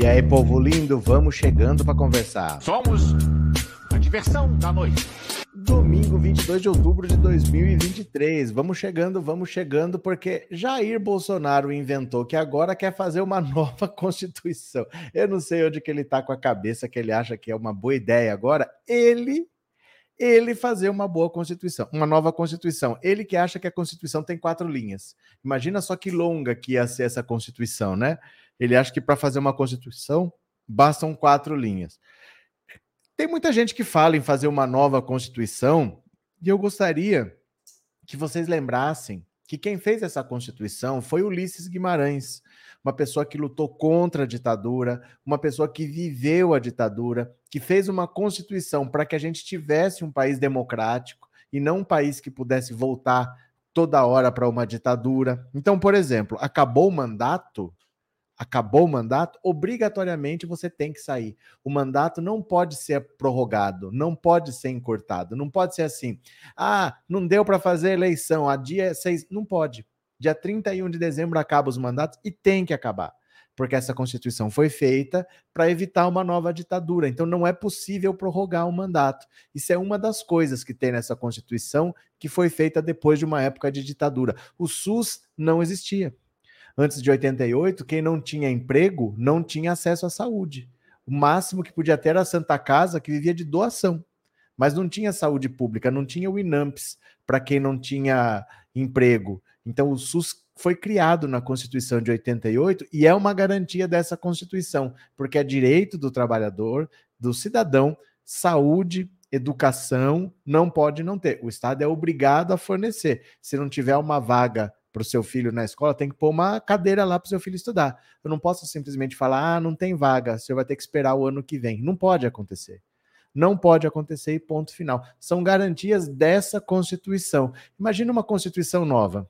E aí, povo lindo, vamos chegando para conversar. Somos a diversão da noite. Domingo 22 de outubro de 2023. Vamos chegando, vamos chegando, porque Jair Bolsonaro inventou que agora quer fazer uma nova Constituição. Eu não sei onde que ele tá com a cabeça, que ele acha que é uma boa ideia agora. Ele ele fazer uma boa Constituição, uma nova Constituição. Ele que acha que a Constituição tem quatro linhas. Imagina só que longa que ia ser essa Constituição, né? Ele acha que para fazer uma Constituição bastam quatro linhas. Tem muita gente que fala em fazer uma nova Constituição e eu gostaria que vocês lembrassem que quem fez essa Constituição foi Ulisses Guimarães uma pessoa que lutou contra a ditadura, uma pessoa que viveu a ditadura, que fez uma constituição para que a gente tivesse um país democrático e não um país que pudesse voltar toda hora para uma ditadura. Então, por exemplo, acabou o mandato, acabou o mandato, obrigatoriamente você tem que sair. O mandato não pode ser prorrogado, não pode ser encurtado, não pode ser assim. Ah, não deu para fazer eleição, a dia 6, não pode. Dia 31 de dezembro acaba os mandatos e tem que acabar, porque essa Constituição foi feita para evitar uma nova ditadura. Então não é possível prorrogar o mandato. Isso é uma das coisas que tem nessa Constituição que foi feita depois de uma época de ditadura. O SUS não existia. Antes de 88, quem não tinha emprego não tinha acesso à saúde. O máximo que podia ter era a Santa Casa, que vivia de doação mas não tinha saúde pública, não tinha o INAMPS para quem não tinha emprego. Então, o SUS foi criado na Constituição de 88 e é uma garantia dessa Constituição, porque é direito do trabalhador, do cidadão, saúde, educação, não pode não ter. O Estado é obrigado a fornecer. Se não tiver uma vaga para o seu filho na escola, tem que pôr uma cadeira lá para o seu filho estudar. Eu não posso simplesmente falar, ah, não tem vaga, você vai ter que esperar o ano que vem. Não pode acontecer. Não pode acontecer e ponto final. São garantias dessa Constituição. Imagina uma Constituição nova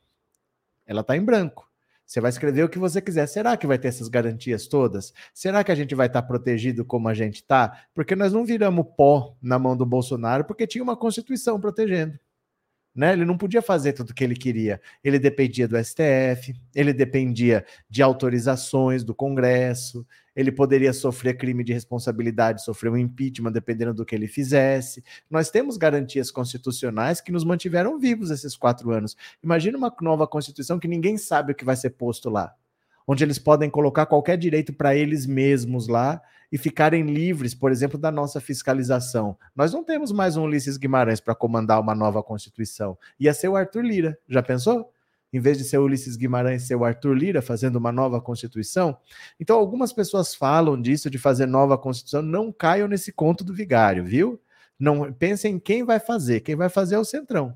ela está em branco. Você vai escrever o que você quiser. Será que vai ter essas garantias todas? Será que a gente vai estar tá protegido como a gente está? Porque nós não viramos pó na mão do Bolsonaro porque tinha uma Constituição protegendo. Né? Ele não podia fazer tudo o que ele queria. Ele dependia do STF, ele dependia de autorizações do Congresso, ele poderia sofrer crime de responsabilidade, sofrer um impeachment, dependendo do que ele fizesse. Nós temos garantias constitucionais que nos mantiveram vivos esses quatro anos. Imagina uma nova Constituição que ninguém sabe o que vai ser posto lá, onde eles podem colocar qualquer direito para eles mesmos lá e ficarem livres, por exemplo, da nossa fiscalização. Nós não temos mais um Ulisses Guimarães para comandar uma nova Constituição. Ia ser o Arthur Lira. Já pensou? em vez de ser o Ulisses Guimarães, ser o Arthur Lira fazendo uma nova Constituição. Então, algumas pessoas falam disso, de fazer nova Constituição. Não caiam nesse conto do vigário, viu? Não pensem em quem vai fazer. Quem vai fazer é o Centrão.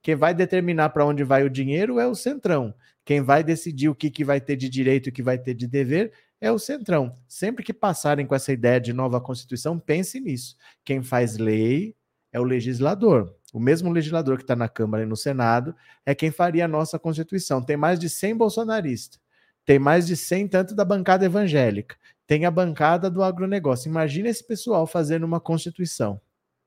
Quem vai determinar para onde vai o dinheiro é o Centrão. Quem vai decidir o que, que vai ter de direito e o que vai ter de dever é o Centrão. Sempre que passarem com essa ideia de nova Constituição, pense nisso. Quem faz lei é o legislador. O mesmo legislador que está na Câmara e no Senado é quem faria a nossa Constituição. Tem mais de 100 bolsonaristas, tem mais de 100 tanto da bancada evangélica, tem a bancada do agronegócio. Imagina esse pessoal fazendo uma Constituição.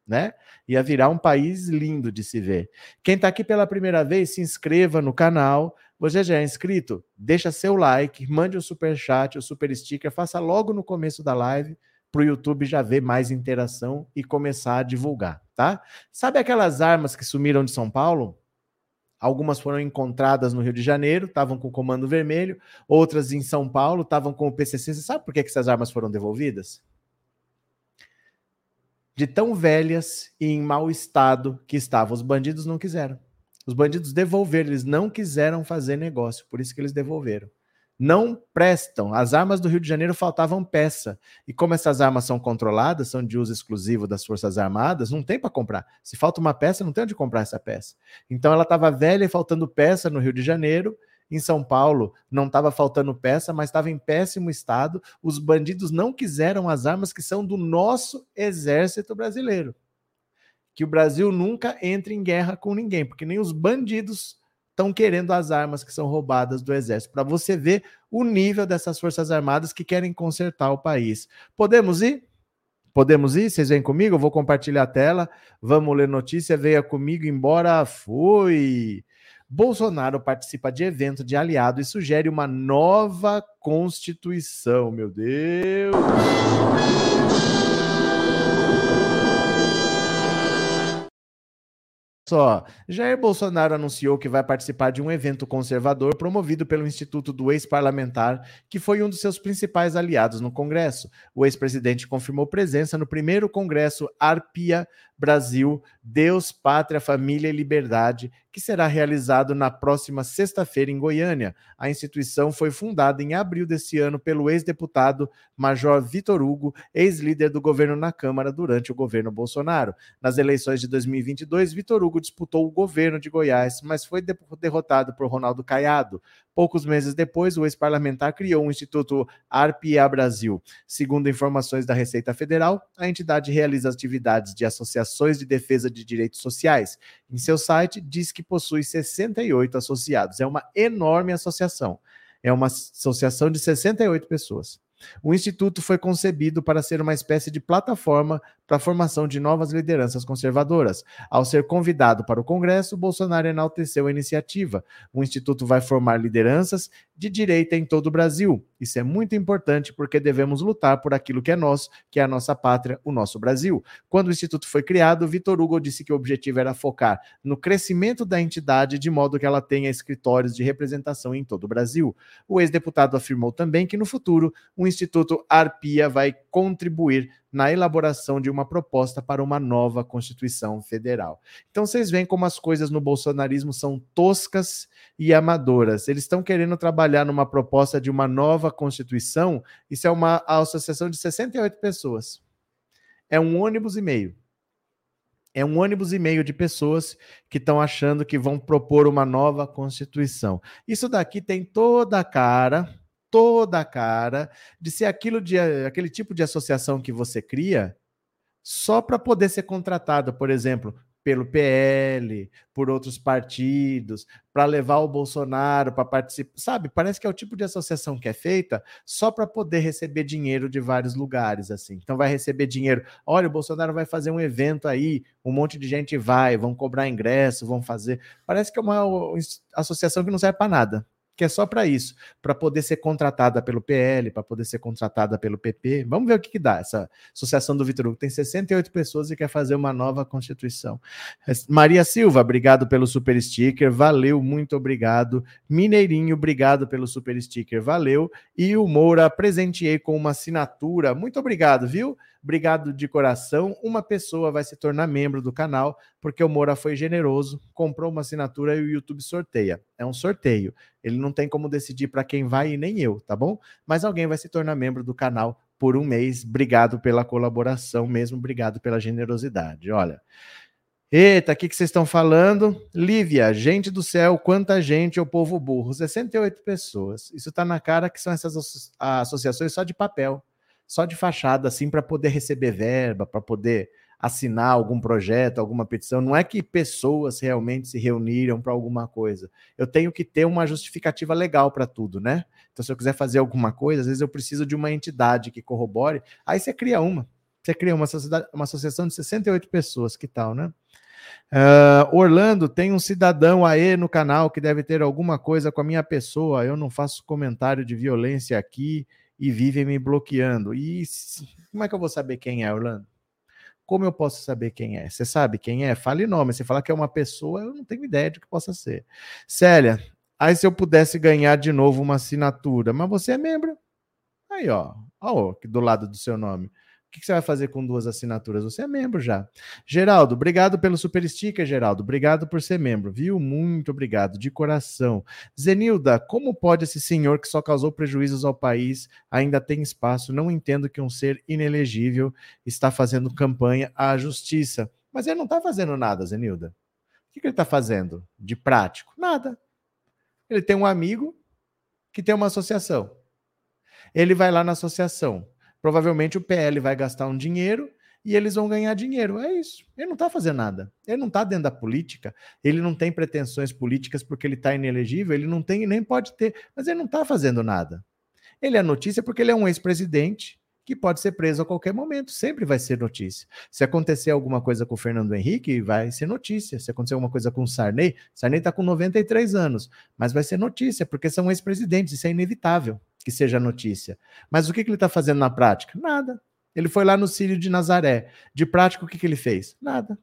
Né? Ia virar um país lindo de se ver. Quem está aqui pela primeira vez, se inscreva no canal. Você já é inscrito? Deixa seu like, mande o um super chat, um super sticker, faça logo no começo da live para o YouTube já ver mais interação e começar a divulgar, tá? Sabe aquelas armas que sumiram de São Paulo? Algumas foram encontradas no Rio de Janeiro, estavam com o Comando Vermelho, outras em São Paulo, estavam com o PCC. Você sabe por que, que essas armas foram devolvidas? De tão velhas e em mau estado que estavam. Os bandidos não quiseram. Os bandidos devolveram, eles não quiseram fazer negócio, por isso que eles devolveram não prestam. As armas do Rio de Janeiro faltavam peça. E como essas armas são controladas, são de uso exclusivo das Forças Armadas, não tem para comprar. Se falta uma peça, não tem onde comprar essa peça. Então ela estava velha e faltando peça no Rio de Janeiro. Em São Paulo não estava faltando peça, mas estava em péssimo estado. Os bandidos não quiseram as armas que são do nosso exército brasileiro. Que o Brasil nunca entre em guerra com ninguém, porque nem os bandidos estão querendo as armas que são roubadas do exército, para você ver o nível dessas forças armadas que querem consertar o país. Podemos ir? Podemos ir? Vocês vêm comigo? Eu vou compartilhar a tela. Vamos ler notícia. Venha comigo, embora fui. Bolsonaro participa de evento de aliado e sugere uma nova Constituição. Meu Deus! Só, Jair Bolsonaro anunciou que vai participar de um evento conservador promovido pelo Instituto do Ex-Parlamentar, que foi um dos seus principais aliados no Congresso. O ex-presidente confirmou presença no primeiro Congresso Arpia Brasil, Deus, Pátria, Família e Liberdade, que será realizado na próxima sexta-feira em Goiânia. A instituição foi fundada em abril deste ano pelo ex-deputado Major Vitor Hugo, ex-líder do governo na Câmara durante o governo Bolsonaro. Nas eleições de 2022, Vitor Hugo disputou o governo de Goiás, mas foi derrotado por Ronaldo Caiado. Poucos meses depois, o ex-parlamentar criou o Instituto Arpia Brasil. Segundo informações da Receita Federal, a entidade realiza atividades de associações de defesa de direitos sociais. Em seu site, diz que possui 68 associados. É uma enorme associação. É uma associação de 68 pessoas. O Instituto foi concebido para ser uma espécie de plataforma para a formação de novas lideranças conservadoras. Ao ser convidado para o Congresso, Bolsonaro enalteceu a iniciativa. O Instituto vai formar lideranças de direita em todo o Brasil. Isso é muito importante porque devemos lutar por aquilo que é nosso, que é a nossa pátria, o nosso Brasil. Quando o Instituto foi criado, Vitor Hugo disse que o objetivo era focar no crescimento da entidade de modo que ela tenha escritórios de representação em todo o Brasil. O ex-deputado afirmou também que no futuro o Instituto Arpia vai contribuir na elaboração de uma proposta para uma nova Constituição Federal. Então vocês veem como as coisas no bolsonarismo são toscas e amadoras. Eles estão querendo trabalhar numa proposta de uma nova Constituição, isso é uma associação de 68 pessoas. É um ônibus e meio. É um ônibus e meio de pessoas que estão achando que vão propor uma nova Constituição. Isso daqui tem toda a cara toda a cara de ser aquilo de aquele tipo de associação que você cria só para poder ser contratado, por exemplo, pelo PL, por outros partidos, para levar o Bolsonaro para participar. Sabe, parece que é o tipo de associação que é feita só para poder receber dinheiro de vários lugares, assim. Então vai receber dinheiro. Olha, o Bolsonaro vai fazer um evento aí, um monte de gente vai, vão cobrar ingresso, vão fazer. Parece que é uma associação que não serve para nada que é só para isso, para poder ser contratada pelo PL, para poder ser contratada pelo PP. Vamos ver o que, que dá. Essa associação do Vitor Hugo tem 68 pessoas e quer fazer uma nova constituição. Maria Silva, obrigado pelo super sticker, valeu, muito obrigado. Mineirinho, obrigado pelo super sticker, valeu. E o Moura, presenteei com uma assinatura, muito obrigado, viu? Obrigado de coração. Uma pessoa vai se tornar membro do canal porque o Moura foi generoso, comprou uma assinatura e o YouTube sorteia. É um sorteio. Ele não tem como decidir para quem vai e nem eu, tá bom? Mas alguém vai se tornar membro do canal por um mês. Obrigado pela colaboração mesmo, obrigado pela generosidade. Olha. Eita, o que, vocês estão falando? Lívia, gente do céu, quanta gente, o povo burro. 68 pessoas. Isso está na cara que são essas associações só de papel só de fachada, assim, para poder receber verba, para poder assinar algum projeto, alguma petição. Não é que pessoas realmente se reuniram para alguma coisa. Eu tenho que ter uma justificativa legal para tudo, né? Então, se eu quiser fazer alguma coisa, às vezes eu preciso de uma entidade que corrobore. Aí você cria uma. Você cria uma, sociedade, uma associação de 68 pessoas, que tal, né? Uh, Orlando, tem um cidadão aí no canal que deve ter alguma coisa com a minha pessoa. Eu não faço comentário de violência aqui e vivem me bloqueando. E como é que eu vou saber quem é, Orlando? Como eu posso saber quem é? Você sabe quem é? Fale nome. Você falar que é uma pessoa, eu não tenho ideia de que possa ser. Célia, aí se eu pudesse ganhar de novo uma assinatura, mas você é membro. Aí, ó, ó, do lado do seu nome. O que você vai fazer com duas assinaturas? Você é membro já. Geraldo, obrigado pelo super sticker, Geraldo. Obrigado por ser membro, viu? Muito obrigado, de coração. Zenilda, como pode esse senhor que só causou prejuízos ao país ainda tem espaço? Não entendo que um ser inelegível está fazendo campanha à justiça. Mas ele não está fazendo nada, Zenilda. O que ele está fazendo de prático? Nada. Ele tem um amigo que tem uma associação. Ele vai lá na associação Provavelmente o PL vai gastar um dinheiro e eles vão ganhar dinheiro. É isso. Ele não está fazendo nada. Ele não está dentro da política. Ele não tem pretensões políticas porque ele está inelegível. Ele não tem nem pode ter. Mas ele não está fazendo nada. Ele é notícia porque ele é um ex-presidente que que pode ser preso a qualquer momento, sempre vai ser notícia. Se acontecer alguma coisa com o Fernando Henrique, vai ser notícia. Se acontecer alguma coisa com o Sarney, Sarney está com 93 anos, mas vai ser notícia, porque são ex-presidentes, isso é inevitável que seja notícia. Mas o que, que ele está fazendo na prática? Nada. Ele foi lá no Sírio de Nazaré. De prática, o que, que ele fez? Nada.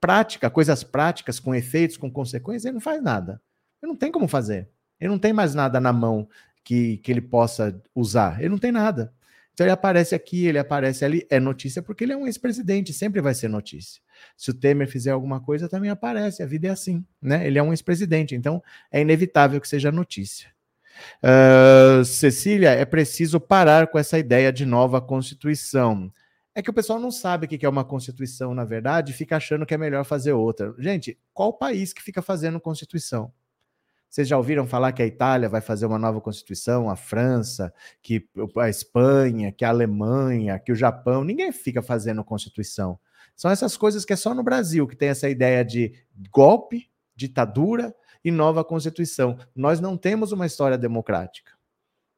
Prática, coisas práticas, com efeitos, com consequências, ele não faz nada. Ele não tem como fazer. Ele não tem mais nada na mão que, que ele possa usar. Ele não tem nada. Então ele aparece aqui, ele aparece ali, é notícia porque ele é um ex-presidente, sempre vai ser notícia. Se o Temer fizer alguma coisa, também aparece, a vida é assim, né? Ele é um ex-presidente, então é inevitável que seja notícia. Uh, Cecília, é preciso parar com essa ideia de nova Constituição. É que o pessoal não sabe o que é uma Constituição, na verdade, e fica achando que é melhor fazer outra. Gente, qual país que fica fazendo Constituição? Vocês já ouviram falar que a Itália vai fazer uma nova Constituição, a França, que a Espanha, que a Alemanha, que o Japão? Ninguém fica fazendo Constituição. São essas coisas que é só no Brasil que tem essa ideia de golpe, ditadura e nova Constituição. Nós não temos uma história democrática.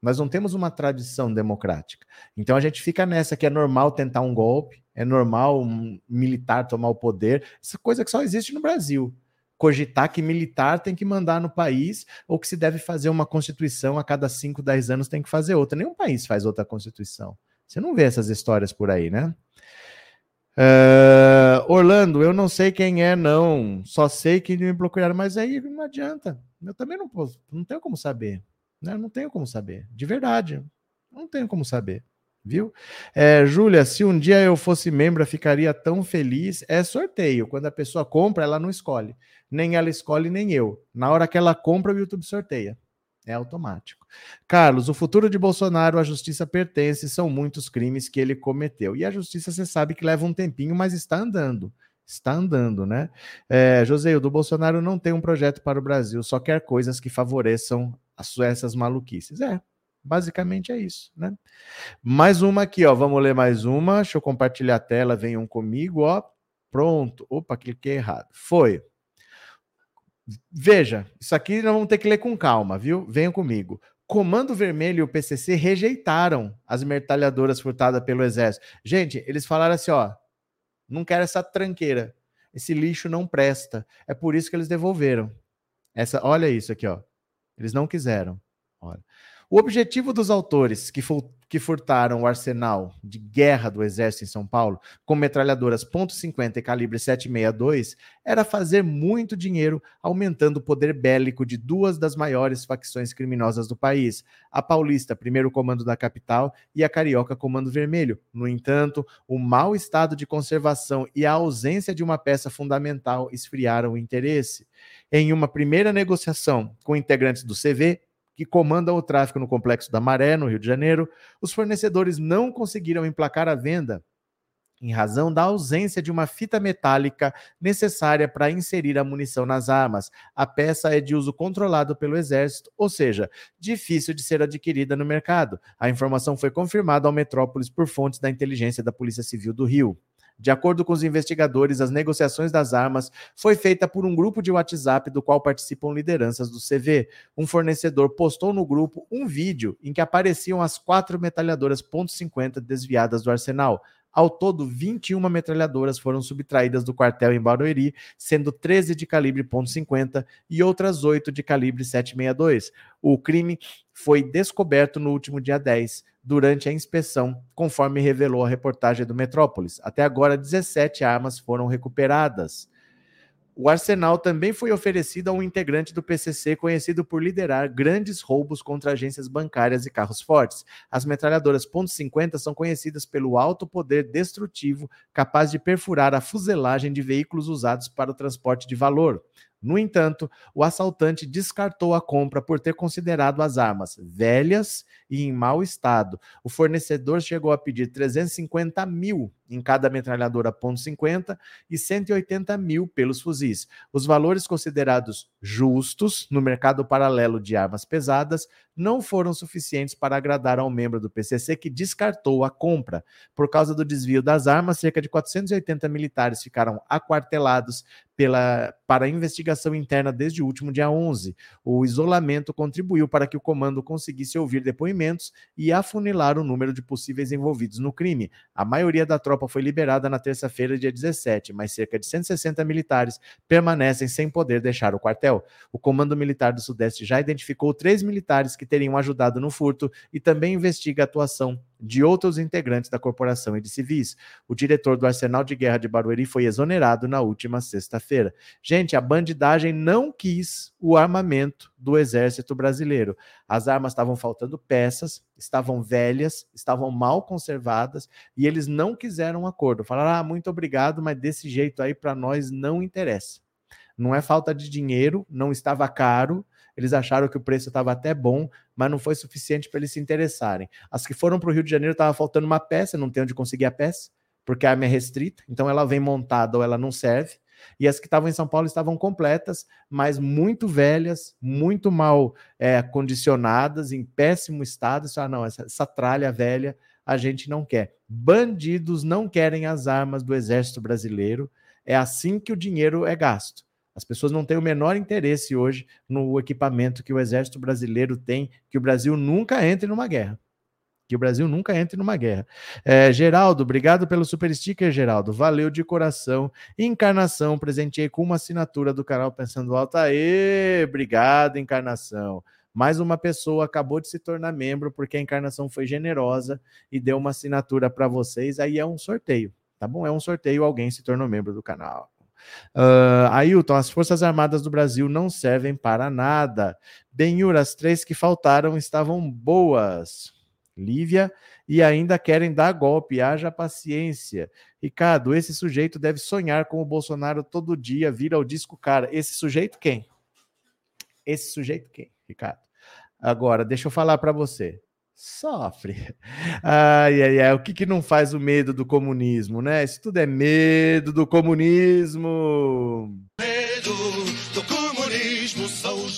Nós não temos uma tradição democrática. Então a gente fica nessa que é normal tentar um golpe, é normal um militar tomar o poder. Essa coisa que só existe no Brasil cogitar que militar tem que mandar no país ou que se deve fazer uma constituição a cada 5, 10 anos tem que fazer outra. Nenhum país faz outra constituição. Você não vê essas histórias por aí, né? Uh, Orlando, eu não sei quem é, não. Só sei que me procuraram, mas aí não adianta. Eu também não posso, não tenho como saber. Né? Não tenho como saber. De verdade. Não tenho como saber viu? É, Júlia, se um dia eu fosse membro, ficaria tão feliz. É sorteio. Quando a pessoa compra, ela não escolhe. Nem ela escolhe, nem eu. Na hora que ela compra, o YouTube sorteia. É automático. Carlos, o futuro de Bolsonaro, a justiça pertence, são muitos crimes que ele cometeu. E a justiça, você sabe que leva um tempinho, mas está andando. Está andando, né? É, José, o Bolsonaro não tem um projeto para o Brasil, só quer coisas que favoreçam as, essas maluquices. É, Basicamente é isso, né? Mais uma aqui, ó. Vamos ler mais uma. Deixa eu compartilhar a tela. Venham comigo, ó. Pronto. Opa, cliquei errado. Foi. Veja, isso aqui nós vamos ter que ler com calma, viu? Venham comigo. Comando Vermelho e o PCC rejeitaram as metralhadoras furtadas pelo Exército. Gente, eles falaram assim, ó, não quero essa tranqueira. Esse lixo não presta. É por isso que eles devolveram. Essa, olha isso aqui, ó. Eles não quiseram. Olha. O objetivo dos autores que, que furtaram o arsenal de guerra do exército em São Paulo, com metralhadoras .50 e calibre 7.62, era fazer muito dinheiro, aumentando o poder bélico de duas das maiores facções criminosas do país, a paulista, primeiro comando da capital, e a carioca, comando vermelho. No entanto, o mau estado de conservação e a ausência de uma peça fundamental esfriaram o interesse. Em uma primeira negociação com integrantes do CV, que comandam o tráfico no Complexo da Maré, no Rio de Janeiro, os fornecedores não conseguiram emplacar a venda em razão da ausência de uma fita metálica necessária para inserir a munição nas armas. A peça é de uso controlado pelo Exército, ou seja, difícil de ser adquirida no mercado. A informação foi confirmada ao Metrópolis por fontes da inteligência da Polícia Civil do Rio. De acordo com os investigadores, as negociações das armas foi feita por um grupo de WhatsApp do qual participam lideranças do CV. Um fornecedor postou no grupo um vídeo em que apareciam as quatro metralhadoras .50 desviadas do arsenal. Ao todo, 21 metralhadoras foram subtraídas do quartel em Barueri, sendo 13 de calibre .50 e outras 8 de calibre 762. O crime foi descoberto no último dia 10 durante a inspeção, conforme revelou a reportagem do Metrópolis. Até agora, 17 armas foram recuperadas. O arsenal também foi oferecido a um integrante do PCC conhecido por liderar grandes roubos contra agências bancárias e carros fortes. As metralhadoras .50 são conhecidas pelo alto poder destrutivo capaz de perfurar a fuselagem de veículos usados para o transporte de valor. No entanto, o assaltante descartou a compra por ter considerado as armas velhas e em mau estado. O fornecedor chegou a pedir 350 mil em cada metralhadora .50 e 180 mil pelos fuzis. Os valores considerados justos no mercado paralelo de armas pesadas não foram suficientes para agradar ao membro do PCC que descartou a compra. Por causa do desvio das armas, cerca de 480 militares ficaram aquartelados pela, para investigação interna desde o último dia 11. O isolamento contribuiu para que o comando conseguisse ouvir depoimentos e afunilar o número de possíveis envolvidos no crime. A maioria da tropa foi liberada na terça-feira, dia 17, mas cerca de 160 militares permanecem sem poder deixar o quartel. O Comando Militar do Sudeste já identificou três militares que teriam ajudado no furto e também investiga a atuação de outros integrantes da corporação e de civis. O diretor do Arsenal de Guerra de Barueri foi exonerado na última sexta-feira. Gente, a bandidagem não quis o armamento do exército brasileiro. As armas estavam faltando peças, estavam velhas, estavam mal conservadas e eles não quiseram um acordo. Falaram: "Ah, muito obrigado, mas desse jeito aí para nós não interessa". Não é falta de dinheiro, não estava caro, eles acharam que o preço estava até bom, mas não foi suficiente para eles se interessarem. As que foram para o Rio de Janeiro estava faltando uma peça, não tem onde conseguir a peça, porque a arma é restrita, então ela vem montada ou ela não serve. E as que estavam em São Paulo estavam completas, mas muito velhas, muito mal é, condicionadas, em péssimo estado. Ah, não, essa, essa tralha velha a gente não quer. Bandidos não querem as armas do Exército Brasileiro. É assim que o dinheiro é gasto. As pessoas não têm o menor interesse hoje no equipamento que o Exército Brasileiro tem, que o Brasil nunca entre numa guerra. Que o Brasil nunca entre numa guerra. É, Geraldo, obrigado pelo super sticker, Geraldo. Valeu de coração. Encarnação, presenteei com uma assinatura do canal Pensando Alto. Aê, obrigado, Encarnação. Mais uma pessoa acabou de se tornar membro porque a Encarnação foi generosa e deu uma assinatura para vocês. Aí é um sorteio, tá bom? É um sorteio, alguém se tornou membro do canal. Uh, Ailton, as Forças Armadas do Brasil não servem para nada. Benhur, as três que faltaram estavam boas. Lívia, e ainda querem dar golpe, haja paciência. Ricardo, esse sujeito deve sonhar com o Bolsonaro todo dia, vir ao disco cara. Esse sujeito quem? Esse sujeito quem, Ricardo? Agora, deixa eu falar para você sofre. Ai, ai, ai, o que, que não faz o medo do comunismo, né? Isso tudo é medo do comunismo. Medo do comunismo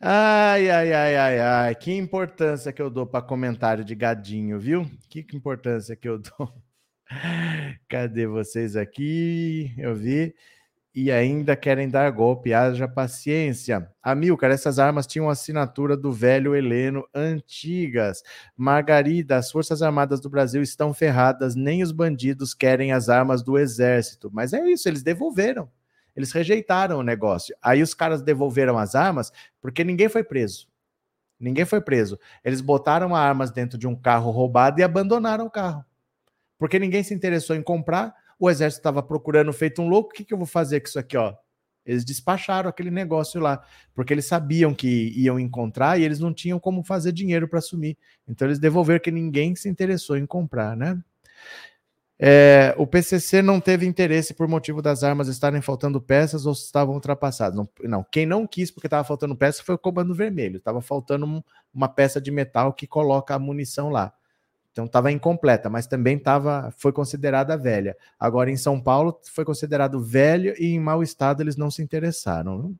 Ai, ai, ai, ai, ai, que importância que eu dou para comentário de gadinho, viu? Que importância que eu dou. Cadê vocês aqui? Eu vi. E ainda querem dar golpe, haja paciência. Amilcar, essas armas tinham assinatura do velho Heleno antigas. Margarida, as Forças Armadas do Brasil estão ferradas, nem os bandidos querem as armas do exército. Mas é isso, eles devolveram. Eles rejeitaram o negócio. Aí os caras devolveram as armas porque ninguém foi preso. Ninguém foi preso. Eles botaram armas dentro de um carro roubado e abandonaram o carro. Porque ninguém se interessou em comprar. O exército estava procurando feito um louco. O que, que eu vou fazer com isso aqui, ó? Eles despacharam aquele negócio lá, porque eles sabiam que iam encontrar e eles não tinham como fazer dinheiro para assumir. Então eles devolveram que ninguém se interessou em comprar, né? É, o PCC não teve interesse por motivo das armas estarem faltando peças ou estavam ultrapassadas. Não, não quem não quis porque estava faltando peça foi o Comando Vermelho. Estava faltando um, uma peça de metal que coloca a munição lá. Então estava incompleta, mas também tava, foi considerada velha. Agora em São Paulo foi considerado velho e em mau estado eles não se interessaram. Não?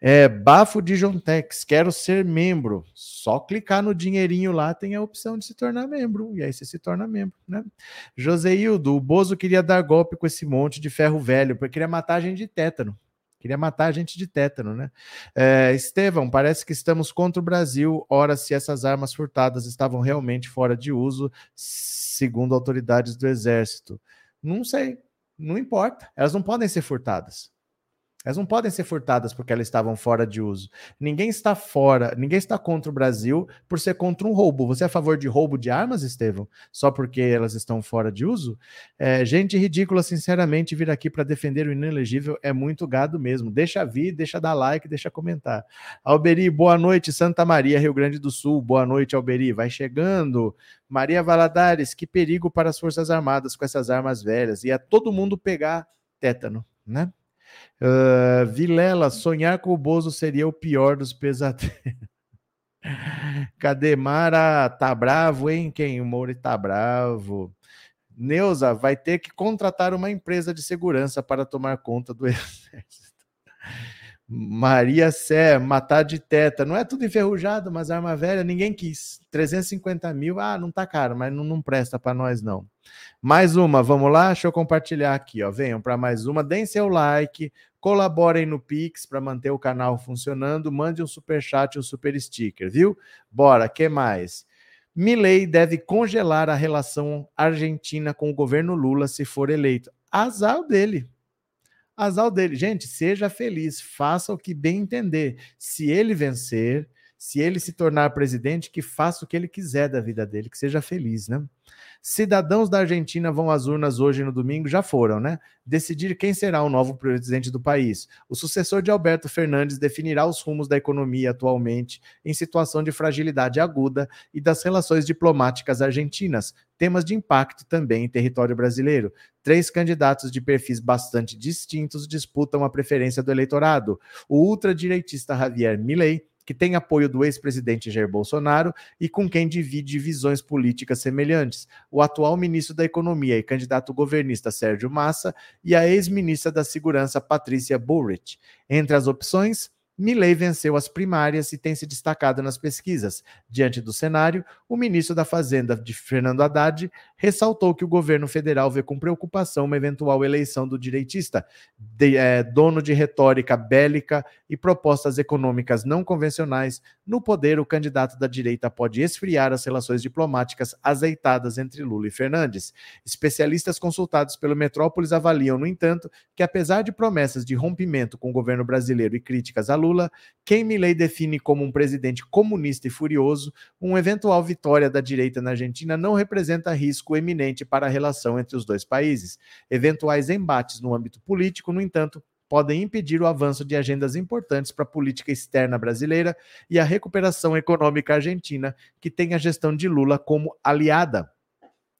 É, Bafo de Jontex, quero ser membro. Só clicar no dinheirinho lá tem a opção de se tornar membro. E aí você se torna membro, né? Joseildo, o Bozo queria dar golpe com esse monte de ferro velho, porque queria matar a gente de tétano. Queria matar a gente de tétano, né? É, Estevão, parece que estamos contra o Brasil. Ora, se essas armas furtadas estavam realmente fora de uso, segundo autoridades do Exército. Não sei, não importa. Elas não podem ser furtadas. Elas não podem ser furtadas porque elas estavam fora de uso. Ninguém está fora, ninguém está contra o Brasil por ser contra um roubo. Você é a favor de roubo de armas, Estevão? Só porque elas estão fora de uso? É, gente ridícula, sinceramente, vir aqui para defender o inelegível é muito gado mesmo. Deixa vir, deixa dar like, deixa comentar. Alberi, boa noite. Santa Maria, Rio Grande do Sul. Boa noite, Alberi. Vai chegando. Maria Valadares, que perigo para as Forças Armadas com essas armas velhas. Ia todo mundo pegar tétano, né? Uh, Vilela, sonhar com o Bozo seria o pior dos pesadelos. Cadê Mara? Tá bravo, hein? Quem? O Moura tá bravo. Neuza vai ter que contratar uma empresa de segurança para tomar conta do exército. Maria Sé, matar de teta. Não é tudo enferrujado, mas arma velha ninguém quis. 350 mil, ah, não tá caro, mas não, não presta para nós não. Mais uma, vamos lá? Deixa eu compartilhar aqui, ó. Venham para mais uma, deem seu like, colaborem no Pix para manter o canal funcionando, mande um super chat, um super sticker, viu? Bora, que mais? Milley deve congelar a relação argentina com o governo Lula se for eleito. Azar dele. Azar dele. Gente, seja feliz, faça o que bem entender. Se ele vencer, se ele se tornar presidente, que faça o que ele quiser da vida dele, que seja feliz, né? Cidadãos da Argentina vão às urnas hoje no domingo, já foram, né? Decidir quem será o novo presidente do país. O sucessor de Alberto Fernandes definirá os rumos da economia atualmente em situação de fragilidade aguda e das relações diplomáticas argentinas, temas de impacto também em território brasileiro. Três candidatos de perfis bastante distintos disputam a preferência do eleitorado. O ultradireitista Javier Milei que tem apoio do ex-presidente Jair Bolsonaro e com quem divide visões políticas semelhantes, o atual ministro da Economia e candidato governista Sérgio Massa e a ex-ministra da Segurança Patrícia Bullrich. Entre as opções, Milley venceu as primárias e tem se destacado nas pesquisas. Diante do cenário, o ministro da Fazenda, de Fernando Haddad, ressaltou que o governo federal vê com preocupação uma eventual eleição do direitista, de, é, dono de retórica bélica e propostas econômicas não convencionais. No poder, o candidato da direita pode esfriar as relações diplomáticas azeitadas entre Lula e Fernandes. Especialistas consultados pelo Metrópolis avaliam, no entanto, que apesar de promessas de rompimento com o governo brasileiro e críticas a Lula, quem Milley define como um presidente comunista e furioso, uma eventual vitória da direita na Argentina não representa risco eminente para a relação entre os dois países. Eventuais embates no âmbito político, no entanto, podem impedir o avanço de agendas importantes para a política externa brasileira e a recuperação econômica argentina, que tem a gestão de Lula como aliada.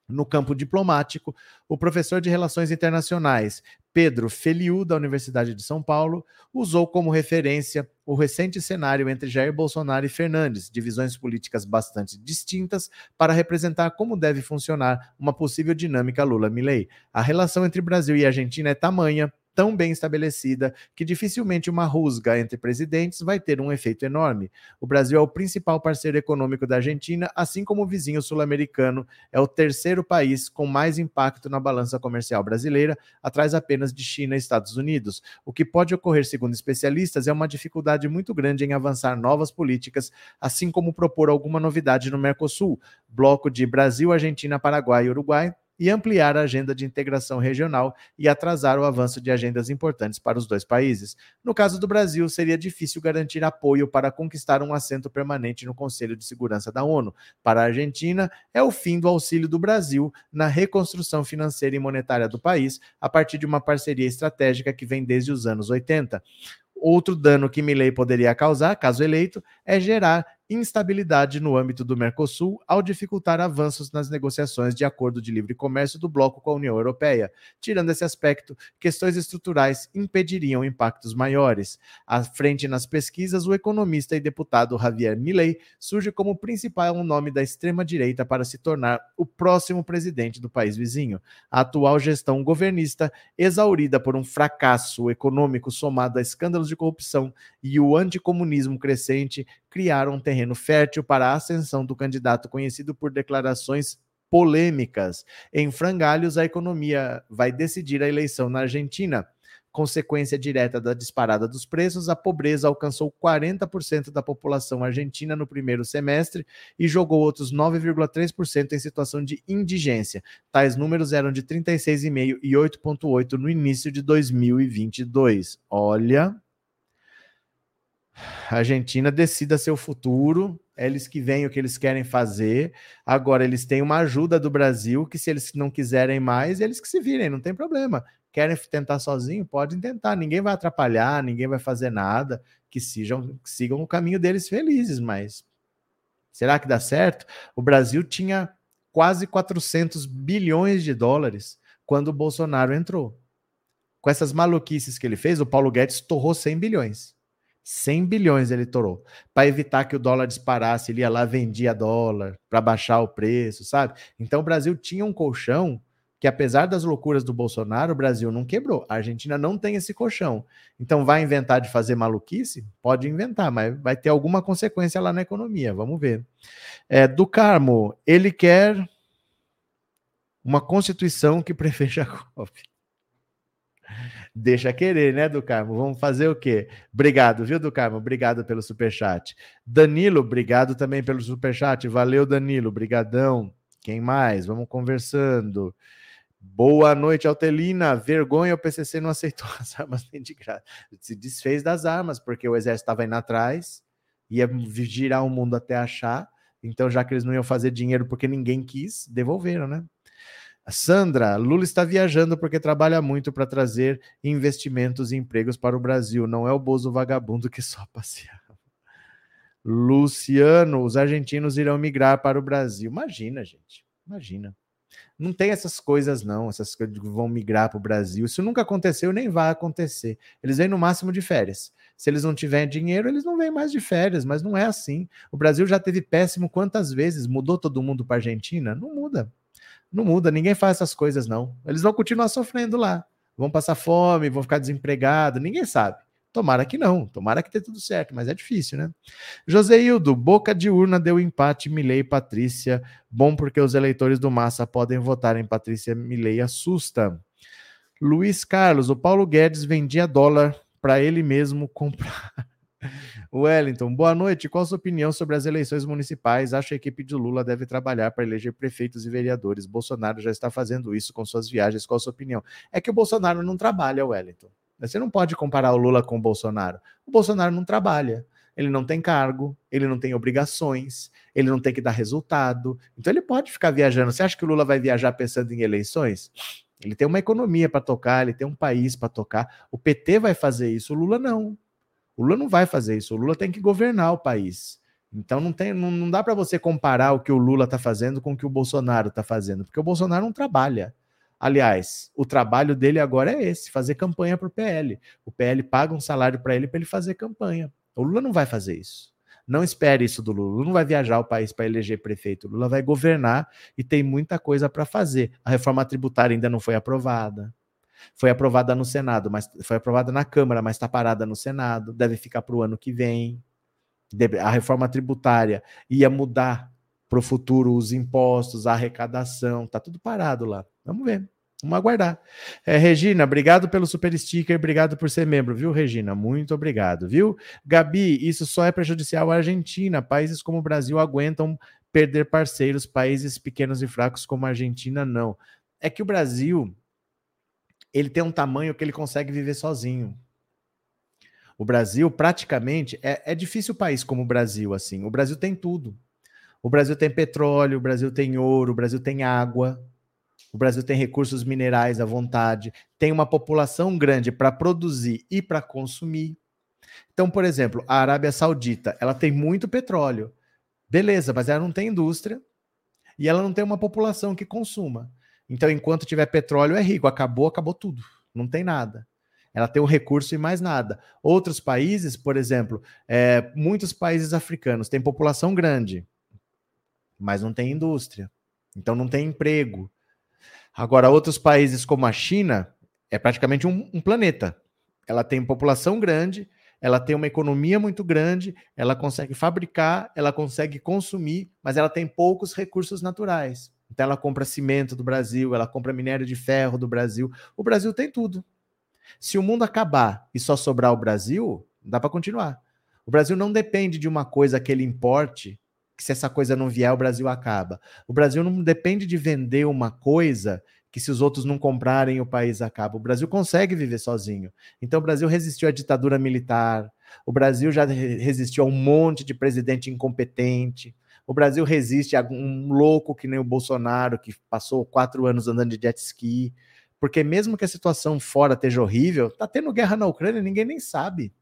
No campo diplomático, o professor de Relações Internacionais Pedro Feliu, da Universidade de São Paulo, usou como referência o recente cenário entre Jair Bolsonaro e Fernandes, divisões políticas bastante distintas, para representar como deve funcionar uma possível dinâmica Lula-Milei. A relação entre Brasil e Argentina é tamanha tão bem estabelecida que dificilmente uma rusga entre presidentes vai ter um efeito enorme. O Brasil é o principal parceiro econômico da Argentina, assim como o vizinho sul-americano é o terceiro país com mais impacto na balança comercial brasileira, atrás apenas de China e Estados Unidos. O que pode ocorrer, segundo especialistas, é uma dificuldade muito grande em avançar novas políticas, assim como propor alguma novidade no Mercosul, bloco de Brasil, Argentina, Paraguai e Uruguai, e ampliar a agenda de integração regional e atrasar o avanço de agendas importantes para os dois países. No caso do Brasil, seria difícil garantir apoio para conquistar um assento permanente no Conselho de Segurança da ONU. Para a Argentina, é o fim do auxílio do Brasil na reconstrução financeira e monetária do país, a partir de uma parceria estratégica que vem desde os anos 80. Outro dano que Milley poderia causar, caso eleito, é gerar instabilidade no âmbito do Mercosul ao dificultar avanços nas negociações de acordo de livre comércio do bloco com a União Europeia. Tirando esse aspecto, questões estruturais impediriam impactos maiores. À frente nas pesquisas, o economista e deputado Javier Milei surge como principal nome da extrema-direita para se tornar o próximo presidente do país vizinho. A atual gestão governista, exaurida por um fracasso econômico somado a escândalos de corrupção e o anticomunismo crescente, criaram um terreno fértil para a ascensão do candidato conhecido por declarações polêmicas. Em frangalhos, a economia vai decidir a eleição na Argentina. consequência direta da disparada dos preços, a pobreza alcançou 40% da população argentina no primeiro semestre e jogou outros 9,3% em situação de indigência. Tais números eram de 36,5% e 8,8% no início de 2022. Olha. A Argentina decida seu futuro, eles que veem o que eles querem fazer. Agora, eles têm uma ajuda do Brasil, que se eles não quiserem mais, eles que se virem, não tem problema. Querem tentar sozinho? Podem tentar, ninguém vai atrapalhar, ninguém vai fazer nada, que, sigam, que sigam o caminho deles felizes, mas será que dá certo? O Brasil tinha quase 400 bilhões de dólares quando o Bolsonaro entrou. Com essas maluquices que ele fez, o Paulo Guedes torrou 100 bilhões. 100 bilhões ele torou. Para evitar que o dólar disparasse, ele ia lá, vendia dólar para baixar o preço, sabe? Então o Brasil tinha um colchão que, apesar das loucuras do Bolsonaro, o Brasil não quebrou. A Argentina não tem esse colchão. Então vai inventar de fazer maluquice? Pode inventar, mas vai ter alguma consequência lá na economia. Vamos ver. É, do Carmo, ele quer uma constituição que prevê Jacob. Deixa querer, né, do Carmo? Vamos fazer o quê? Obrigado, viu, do Carmo? Obrigado pelo superchat. Danilo, obrigado também pelo superchat. Valeu, Danilo. Brigadão. Quem mais? Vamos conversando. Boa noite, Altelina. Vergonha, o PCC não aceitou as armas nem de graça. Se desfez das armas, porque o exército estava indo atrás, ia girar o mundo até achar. Então, já que eles não iam fazer dinheiro porque ninguém quis, devolveram, né? Sandra, Lula está viajando porque trabalha muito para trazer investimentos e empregos para o Brasil. Não é o Bozo vagabundo que só passeava. Luciano, os argentinos irão migrar para o Brasil. Imagina, gente. Imagina. Não tem essas coisas, não. Essas coisas que vão migrar para o Brasil. Isso nunca aconteceu nem vai acontecer. Eles vêm no máximo de férias. Se eles não tiverem dinheiro, eles não vêm mais de férias, mas não é assim. O Brasil já teve péssimo quantas vezes? Mudou todo mundo para a Argentina? Não muda. Não muda, ninguém faz essas coisas, não. Eles vão continuar sofrendo lá. Vão passar fome, vão ficar desempregados, ninguém sabe. Tomara que não, tomara que dê tudo certo, mas é difícil, né? Joseildo, boca de urna deu empate Milei e Patrícia. Bom porque os eleitores do Massa podem votar em Patrícia Milei assusta. Luiz Carlos, o Paulo Guedes vendia dólar para ele mesmo comprar. Wellington, boa noite. Qual a sua opinião sobre as eleições municipais? Acho que a equipe de Lula deve trabalhar para eleger prefeitos e vereadores. Bolsonaro já está fazendo isso com suas viagens. Qual a sua opinião? É que o Bolsonaro não trabalha, Wellington. Você não pode comparar o Lula com o Bolsonaro. O Bolsonaro não trabalha. Ele não tem cargo, ele não tem obrigações, ele não tem que dar resultado. Então ele pode ficar viajando. Você acha que o Lula vai viajar pensando em eleições? Ele tem uma economia para tocar, ele tem um país para tocar. O PT vai fazer isso, o Lula não. O Lula não vai fazer isso. O Lula tem que governar o país. Então não, tem, não, não dá para você comparar o que o Lula está fazendo com o que o Bolsonaro está fazendo, porque o Bolsonaro não trabalha. Aliás, o trabalho dele agora é esse: fazer campanha para o PL. O PL paga um salário para ele para ele fazer campanha. O Lula não vai fazer isso. Não espere isso do Lula. O Lula não vai viajar o país para eleger prefeito. O Lula vai governar e tem muita coisa para fazer. A reforma tributária ainda não foi aprovada. Foi aprovada no Senado, mas foi aprovada na Câmara, mas está parada no Senado. Deve ficar para o ano que vem. A reforma tributária ia mudar para o futuro os impostos, a arrecadação, tá tudo parado lá. Vamos ver. Vamos aguardar. É, Regina, obrigado pelo super sticker, obrigado por ser membro, viu, Regina? Muito obrigado, viu? Gabi, isso só é prejudicial à Argentina. Países como o Brasil aguentam perder parceiros, países pequenos e fracos como a Argentina não. É que o Brasil ele tem um tamanho que ele consegue viver sozinho. O Brasil, praticamente, é, é difícil o país como o Brasil, assim. O Brasil tem tudo. O Brasil tem petróleo, o Brasil tem ouro, o Brasil tem água, o Brasil tem recursos minerais à vontade, tem uma população grande para produzir e para consumir. Então, por exemplo, a Arábia Saudita, ela tem muito petróleo. Beleza, mas ela não tem indústria e ela não tem uma população que consuma. Então, enquanto tiver petróleo, é rico. Acabou, acabou tudo. Não tem nada. Ela tem um recurso e mais nada. Outros países, por exemplo, é, muitos países africanos têm população grande, mas não tem indústria. Então não tem emprego. Agora, outros países como a China, é praticamente um, um planeta. Ela tem população grande, ela tem uma economia muito grande, ela consegue fabricar, ela consegue consumir, mas ela tem poucos recursos naturais. Então ela compra cimento do Brasil, ela compra minério de ferro do Brasil. O Brasil tem tudo. Se o mundo acabar e só sobrar o Brasil, dá para continuar. O Brasil não depende de uma coisa que ele importe, que se essa coisa não vier, o Brasil acaba. O Brasil não depende de vender uma coisa que se os outros não comprarem, o país acaba. O Brasil consegue viver sozinho. Então o Brasil resistiu à ditadura militar, o Brasil já resistiu a um monte de presidente incompetente. O Brasil resiste a um louco que nem o Bolsonaro, que passou quatro anos andando de jet ski. Porque mesmo que a situação fora esteja horrível, tá tendo guerra na Ucrânia, ninguém nem sabe.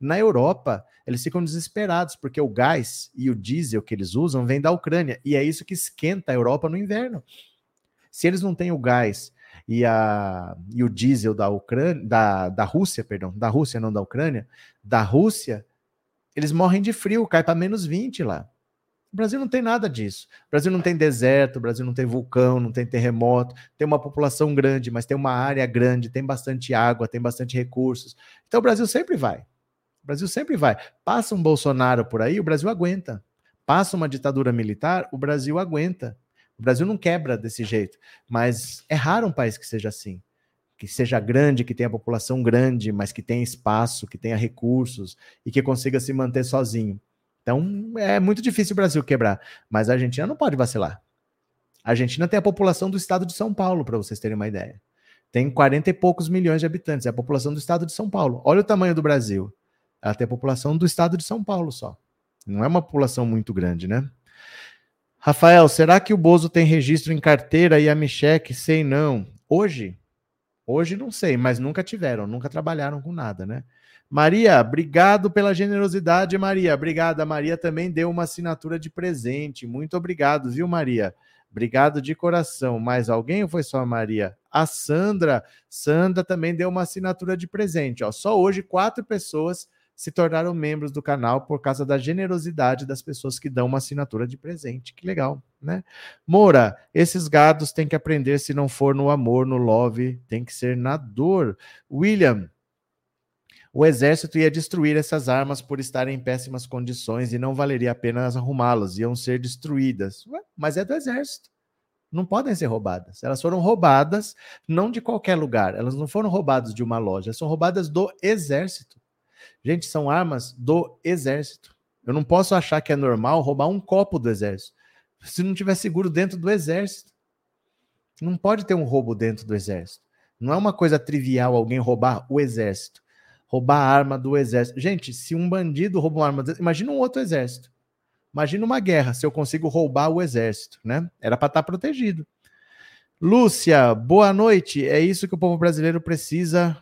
Na Europa, eles ficam desesperados, porque o gás e o diesel que eles usam vem da Ucrânia. E é isso que esquenta a Europa no inverno. Se eles não têm o gás e, a, e o diesel da Ucrânia, da, da Rússia, perdão, da Rússia, não da Ucrânia, da Rússia, eles morrem de frio, cai para menos 20 lá. O Brasil não tem nada disso. O Brasil não tem deserto, o Brasil não tem vulcão, não tem terremoto, tem uma população grande, mas tem uma área grande, tem bastante água, tem bastante recursos. Então o Brasil sempre vai. O Brasil sempre vai. Passa um Bolsonaro por aí, o Brasil aguenta. Passa uma ditadura militar, o Brasil aguenta. O Brasil não quebra desse jeito, mas é raro um país que seja assim. Que seja grande, que tenha população grande, mas que tenha espaço, que tenha recursos e que consiga se manter sozinho. Então é muito difícil o Brasil quebrar, mas a Argentina não pode vacilar. A Argentina tem a população do estado de São Paulo, para vocês terem uma ideia. Tem 40 e poucos milhões de habitantes, é a população do estado de São Paulo. Olha o tamanho do Brasil. Ela tem a população do estado de São Paulo só. Não é uma população muito grande, né? Rafael, será que o Bozo tem registro em carteira e a Micheque? Sei não. Hoje? Hoje não sei, mas nunca tiveram, nunca trabalharam com nada, né? Maria, obrigado pela generosidade, Maria. Obrigada. Maria também deu uma assinatura de presente. Muito obrigado, viu, Maria? Obrigado de coração. Mais alguém ou foi só a Maria? A Sandra. Sandra também deu uma assinatura de presente. Ó. Só hoje, quatro pessoas se tornaram membros do canal por causa da generosidade das pessoas que dão uma assinatura de presente. Que legal, né? Moura, esses gados têm que aprender se não for no amor, no love, tem que ser na dor. William, o exército ia destruir essas armas por estarem em péssimas condições e não valeria a pena arrumá-las, iam ser destruídas. Ué, mas é do exército. Não podem ser roubadas. Elas foram roubadas não de qualquer lugar, elas não foram roubadas de uma loja, são roubadas do exército. Gente, são armas do exército. Eu não posso achar que é normal roubar um copo do exército. Se não tiver seguro dentro do exército. Não pode ter um roubo dentro do exército. Não é uma coisa trivial alguém roubar o exército roubar a arma do exército. Gente, se um bandido rouba uma arma, do... imagina um outro exército. Imagina uma guerra, se eu consigo roubar o exército, né? Era para estar tá protegido. Lúcia, boa noite. É isso que o povo brasileiro precisa,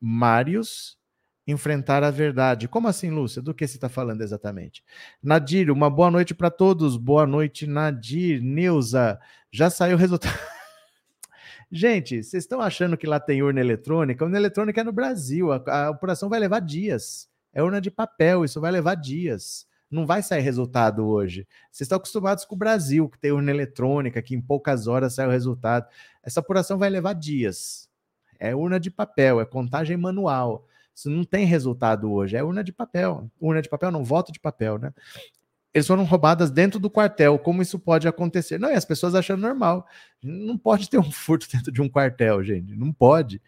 Mários, enfrentar a verdade. Como assim, Lúcia? Do que você está falando exatamente? Nadir, uma boa noite para todos. Boa noite, Nadir. Neuza, já saiu o resultado. Gente, vocês estão achando que lá tem urna eletrônica? Urna eletrônica é no Brasil. A, a apuração vai levar dias. É urna de papel, isso vai levar dias. Não vai sair resultado hoje. Vocês estão acostumados com o Brasil, que tem urna eletrônica, que em poucas horas sai o resultado. Essa apuração vai levar dias. É urna de papel, é contagem manual. Isso não tem resultado hoje, é urna de papel. Urna de papel, não, voto de papel, né? Eles foram roubadas dentro do quartel. Como isso pode acontecer? Não, e as pessoas acham normal. Não pode ter um furto dentro de um quartel, gente. Não pode.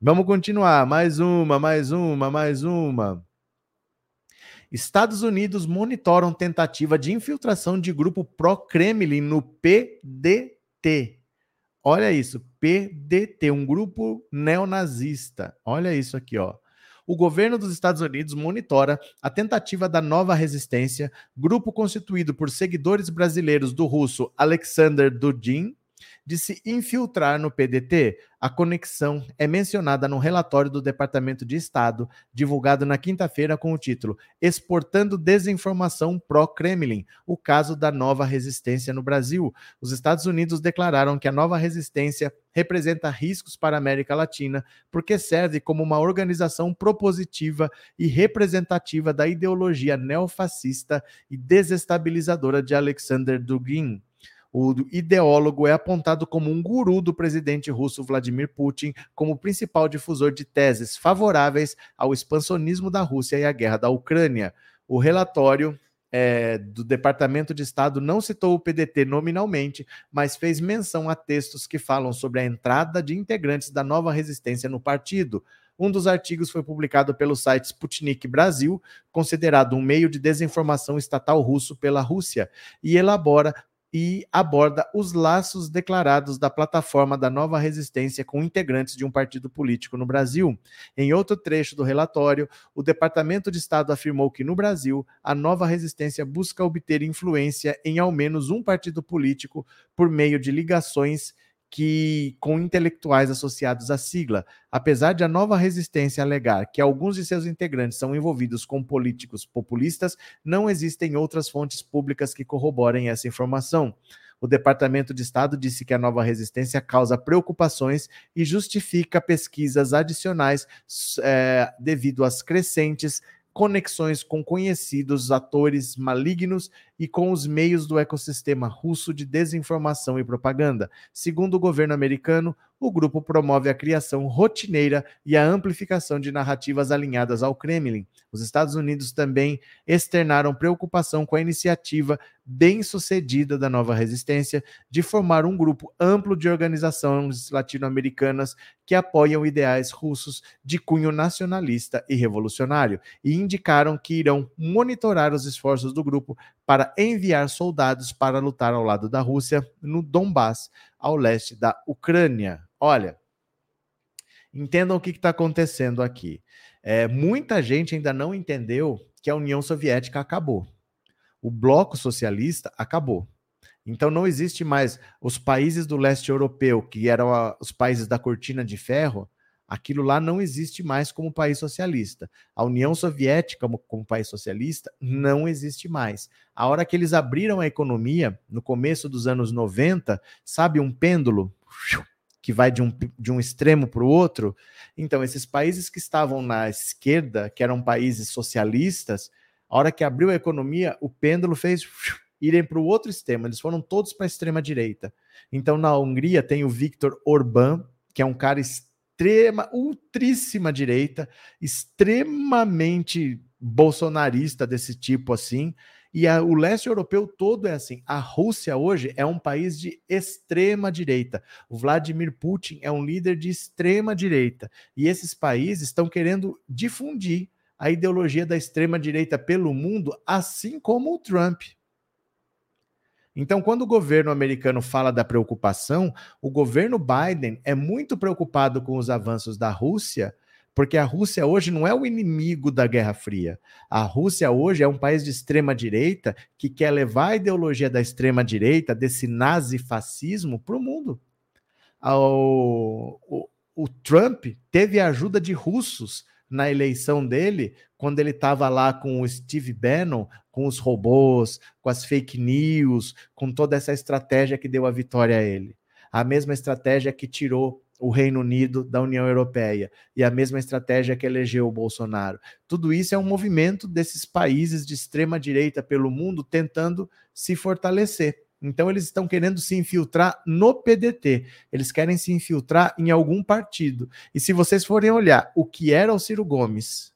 Vamos continuar. Mais uma, mais uma, mais uma. Estados Unidos monitoram tentativa de infiltração de grupo pró-Kremlin no PDT. Olha isso, PDT, um grupo neonazista. Olha isso aqui, ó o governo dos Estados Unidos monitora a tentativa da nova resistência, grupo constituído por seguidores brasileiros do russo Alexander Dudin, de se infiltrar no PDT. A conexão é mencionada no relatório do Departamento de Estado, divulgado na quinta-feira com o título Exportando Desinformação pró-Kremlin o caso da nova resistência no Brasil. Os Estados Unidos declararam que a nova resistência representa riscos para a América Latina porque serve como uma organização propositiva e representativa da ideologia neofascista e desestabilizadora de Alexander Dugin. O ideólogo é apontado como um guru do presidente russo Vladimir Putin, como principal difusor de teses favoráveis ao expansionismo da Rússia e à guerra da Ucrânia. O relatório é, do Departamento de Estado não citou o PDT nominalmente, mas fez menção a textos que falam sobre a entrada de integrantes da nova resistência no partido. Um dos artigos foi publicado pelo site Sputnik Brasil, considerado um meio de desinformação estatal russo pela Rússia, e elabora e aborda os laços declarados da plataforma da nova resistência com integrantes de um partido político no Brasil. Em outro trecho do relatório, o Departamento de Estado afirmou que no Brasil, a nova resistência busca obter influência em ao menos um partido político por meio de ligações que com intelectuais associados à sigla, apesar de a nova resistência alegar que alguns de seus integrantes são envolvidos com políticos populistas, não existem outras fontes públicas que corroborem essa informação. O Departamento de Estado disse que a nova resistência causa preocupações e justifica pesquisas adicionais é, devido às crescentes conexões com conhecidos atores malignos e com os meios do ecossistema russo de desinformação e propaganda. Segundo o governo americano, o grupo promove a criação rotineira e a amplificação de narrativas alinhadas ao Kremlin. Os Estados Unidos também externaram preocupação com a iniciativa bem-sucedida da nova resistência de formar um grupo amplo de organizações latino-americanas que apoiam ideais russos de cunho nacionalista e revolucionário e indicaram que irão monitorar os esforços do grupo para enviar soldados para lutar ao lado da Rússia no Donbass, ao leste da Ucrânia. Olha, entendam o que está acontecendo aqui. É, muita gente ainda não entendeu que a União Soviética acabou. O bloco socialista acabou. Então não existe mais os países do leste europeu, que eram a, os países da cortina de ferro, aquilo lá não existe mais como país socialista. A União Soviética, como, como, país socialista, não existe mais. A hora que eles abriram a economia, no começo dos anos 90, sabe um pêndulo que vai de um, de um extremo para o outro? Então, esses países que estavam na esquerda, que eram países socialistas, a hora que abriu a economia, o pêndulo fez irem para o outro extremo, eles foram todos para a extrema direita. Então, na Hungria tem o Viktor Orbán, que é um cara extrema, ultríssima direita, extremamente bolsonarista desse tipo assim. E a, o leste europeu todo é assim. A Rússia hoje é um país de extrema direita. O Vladimir Putin é um líder de extrema direita. E esses países estão querendo difundir a ideologia da extrema direita pelo mundo, assim como o Trump. Então, quando o governo americano fala da preocupação, o governo Biden é muito preocupado com os avanços da Rússia, porque a Rússia hoje não é o inimigo da Guerra Fria. A Rússia hoje é um país de extrema direita que quer levar a ideologia da extrema direita, desse nazifascismo, para o mundo. O, o, o Trump teve a ajuda de russos na eleição dele, quando ele estava lá com o Steve Bannon, com os robôs, com as fake news, com toda essa estratégia que deu a vitória a ele. A mesma estratégia que tirou o Reino Unido da União Europeia e a mesma estratégia que elegeu o Bolsonaro. Tudo isso é um movimento desses países de extrema direita pelo mundo tentando se fortalecer. Então, eles estão querendo se infiltrar no PDT. Eles querem se infiltrar em algum partido. E se vocês forem olhar o que era o Ciro Gomes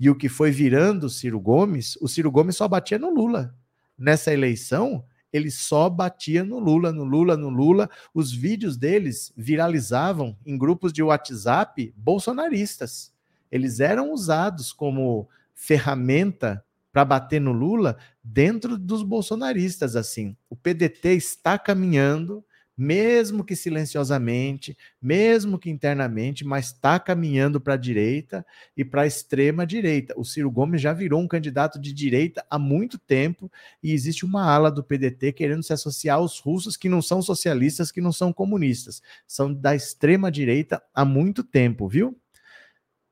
e o que foi virando o Ciro Gomes, o Ciro Gomes só batia no Lula. Nessa eleição, ele só batia no Lula, no Lula, no Lula. Os vídeos deles viralizavam em grupos de WhatsApp bolsonaristas. Eles eram usados como ferramenta para bater no Lula dentro dos bolsonaristas assim. O PDT está caminhando, mesmo que silenciosamente, mesmo que internamente, mas está caminhando para a direita e para a extrema direita. O Ciro Gomes já virou um candidato de direita há muito tempo e existe uma ala do PDT querendo se associar aos russos que não são socialistas, que não são comunistas, são da extrema direita há muito tempo, viu?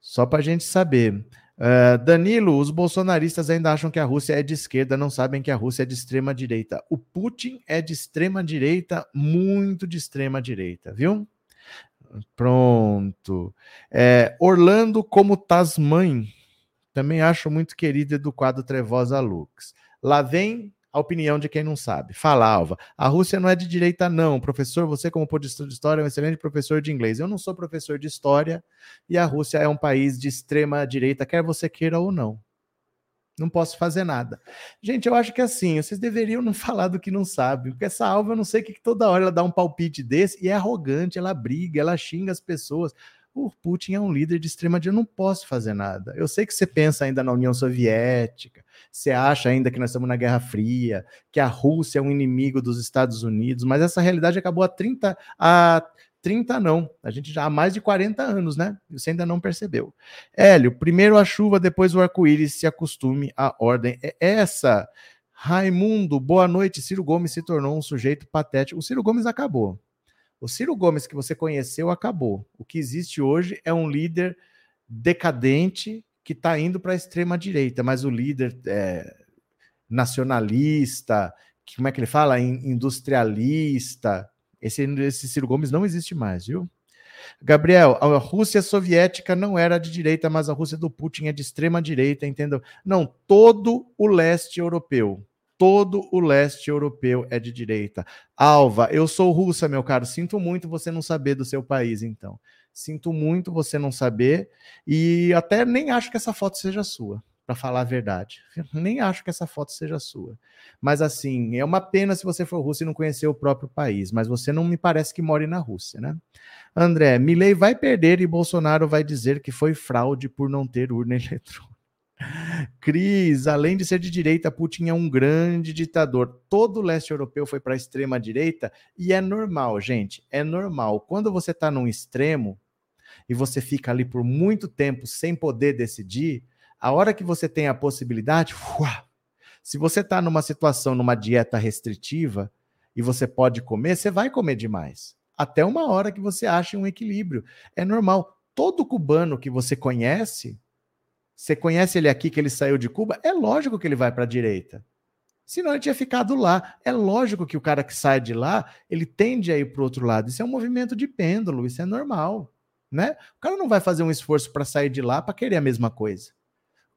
Só para a gente saber. Uh, Danilo, os bolsonaristas ainda acham que a Rússia é de esquerda, não sabem que a Rússia é de extrema direita. O Putin é de extrema direita, muito de extrema direita, viu? Pronto. É, Orlando como Tasman, também acho muito querido do quadro Trevosa Lux. Lá vem a opinião de quem não sabe. Fala, Alva. A Rússia não é de direita, não. Professor, você, como professor de história, é um excelente professor de inglês. Eu não sou professor de história e a Rússia é um país de extrema direita, quer você queira ou não. não posso fazer nada. Gente, eu acho que assim, vocês deveriam não falar do que não sabem, porque essa Alva, eu não sei que toda hora ela dá um palpite desse e é arrogante, ela briga, ela xinga as pessoas. O Putin é um líder de extrema direita, eu não posso fazer nada. Eu sei que você pensa ainda na União Soviética, você acha ainda que nós estamos na Guerra Fria, que a Rússia é um inimigo dos Estados Unidos, mas essa realidade acabou há 30, há 30 não. A gente já há mais de 40 anos, né? Você ainda não percebeu. Hélio, primeiro a chuva, depois o arco-íris, se acostume à ordem. É essa. Raimundo, boa noite. Ciro Gomes se tornou um sujeito patético. O Ciro Gomes acabou. O Ciro Gomes que você conheceu acabou. O que existe hoje é um líder decadente que está indo para a extrema direita, mas o líder é, nacionalista, que, como é que ele fala? Industrialista, esse, esse Ciro Gomes não existe mais, viu? Gabriel, a Rússia soviética não era de direita, mas a Rússia do Putin é de extrema direita, entendeu? Não, todo o leste europeu, todo o leste europeu é de direita. Alva, eu sou russa, meu caro, sinto muito você não saber do seu país, então. Sinto muito você não saber e até nem acho que essa foto seja sua para falar a verdade. Nem acho que essa foto seja sua. Mas assim, é uma pena se você for russo e não conhecer o próprio país, mas você não me parece que more na Rússia, né? André, Milley vai perder e Bolsonaro vai dizer que foi fraude por não ter urna eletrônica. Cris, além de ser de direita, Putin é um grande ditador. Todo o leste europeu foi para a extrema direita e é normal, gente, é normal. Quando você está num extremo e você fica ali por muito tempo sem poder decidir, a hora que você tem a possibilidade, se você está numa situação, numa dieta restritiva, e você pode comer, você vai comer demais. Até uma hora que você ache um equilíbrio. É normal. Todo cubano que você conhece, você conhece ele aqui que ele saiu de Cuba, é lógico que ele vai para a direita. Senão ele tinha ficado lá. É lógico que o cara que sai de lá, ele tende a ir para o outro lado. Isso é um movimento de pêndulo, isso é normal. Né? O cara não vai fazer um esforço para sair de lá para querer a mesma coisa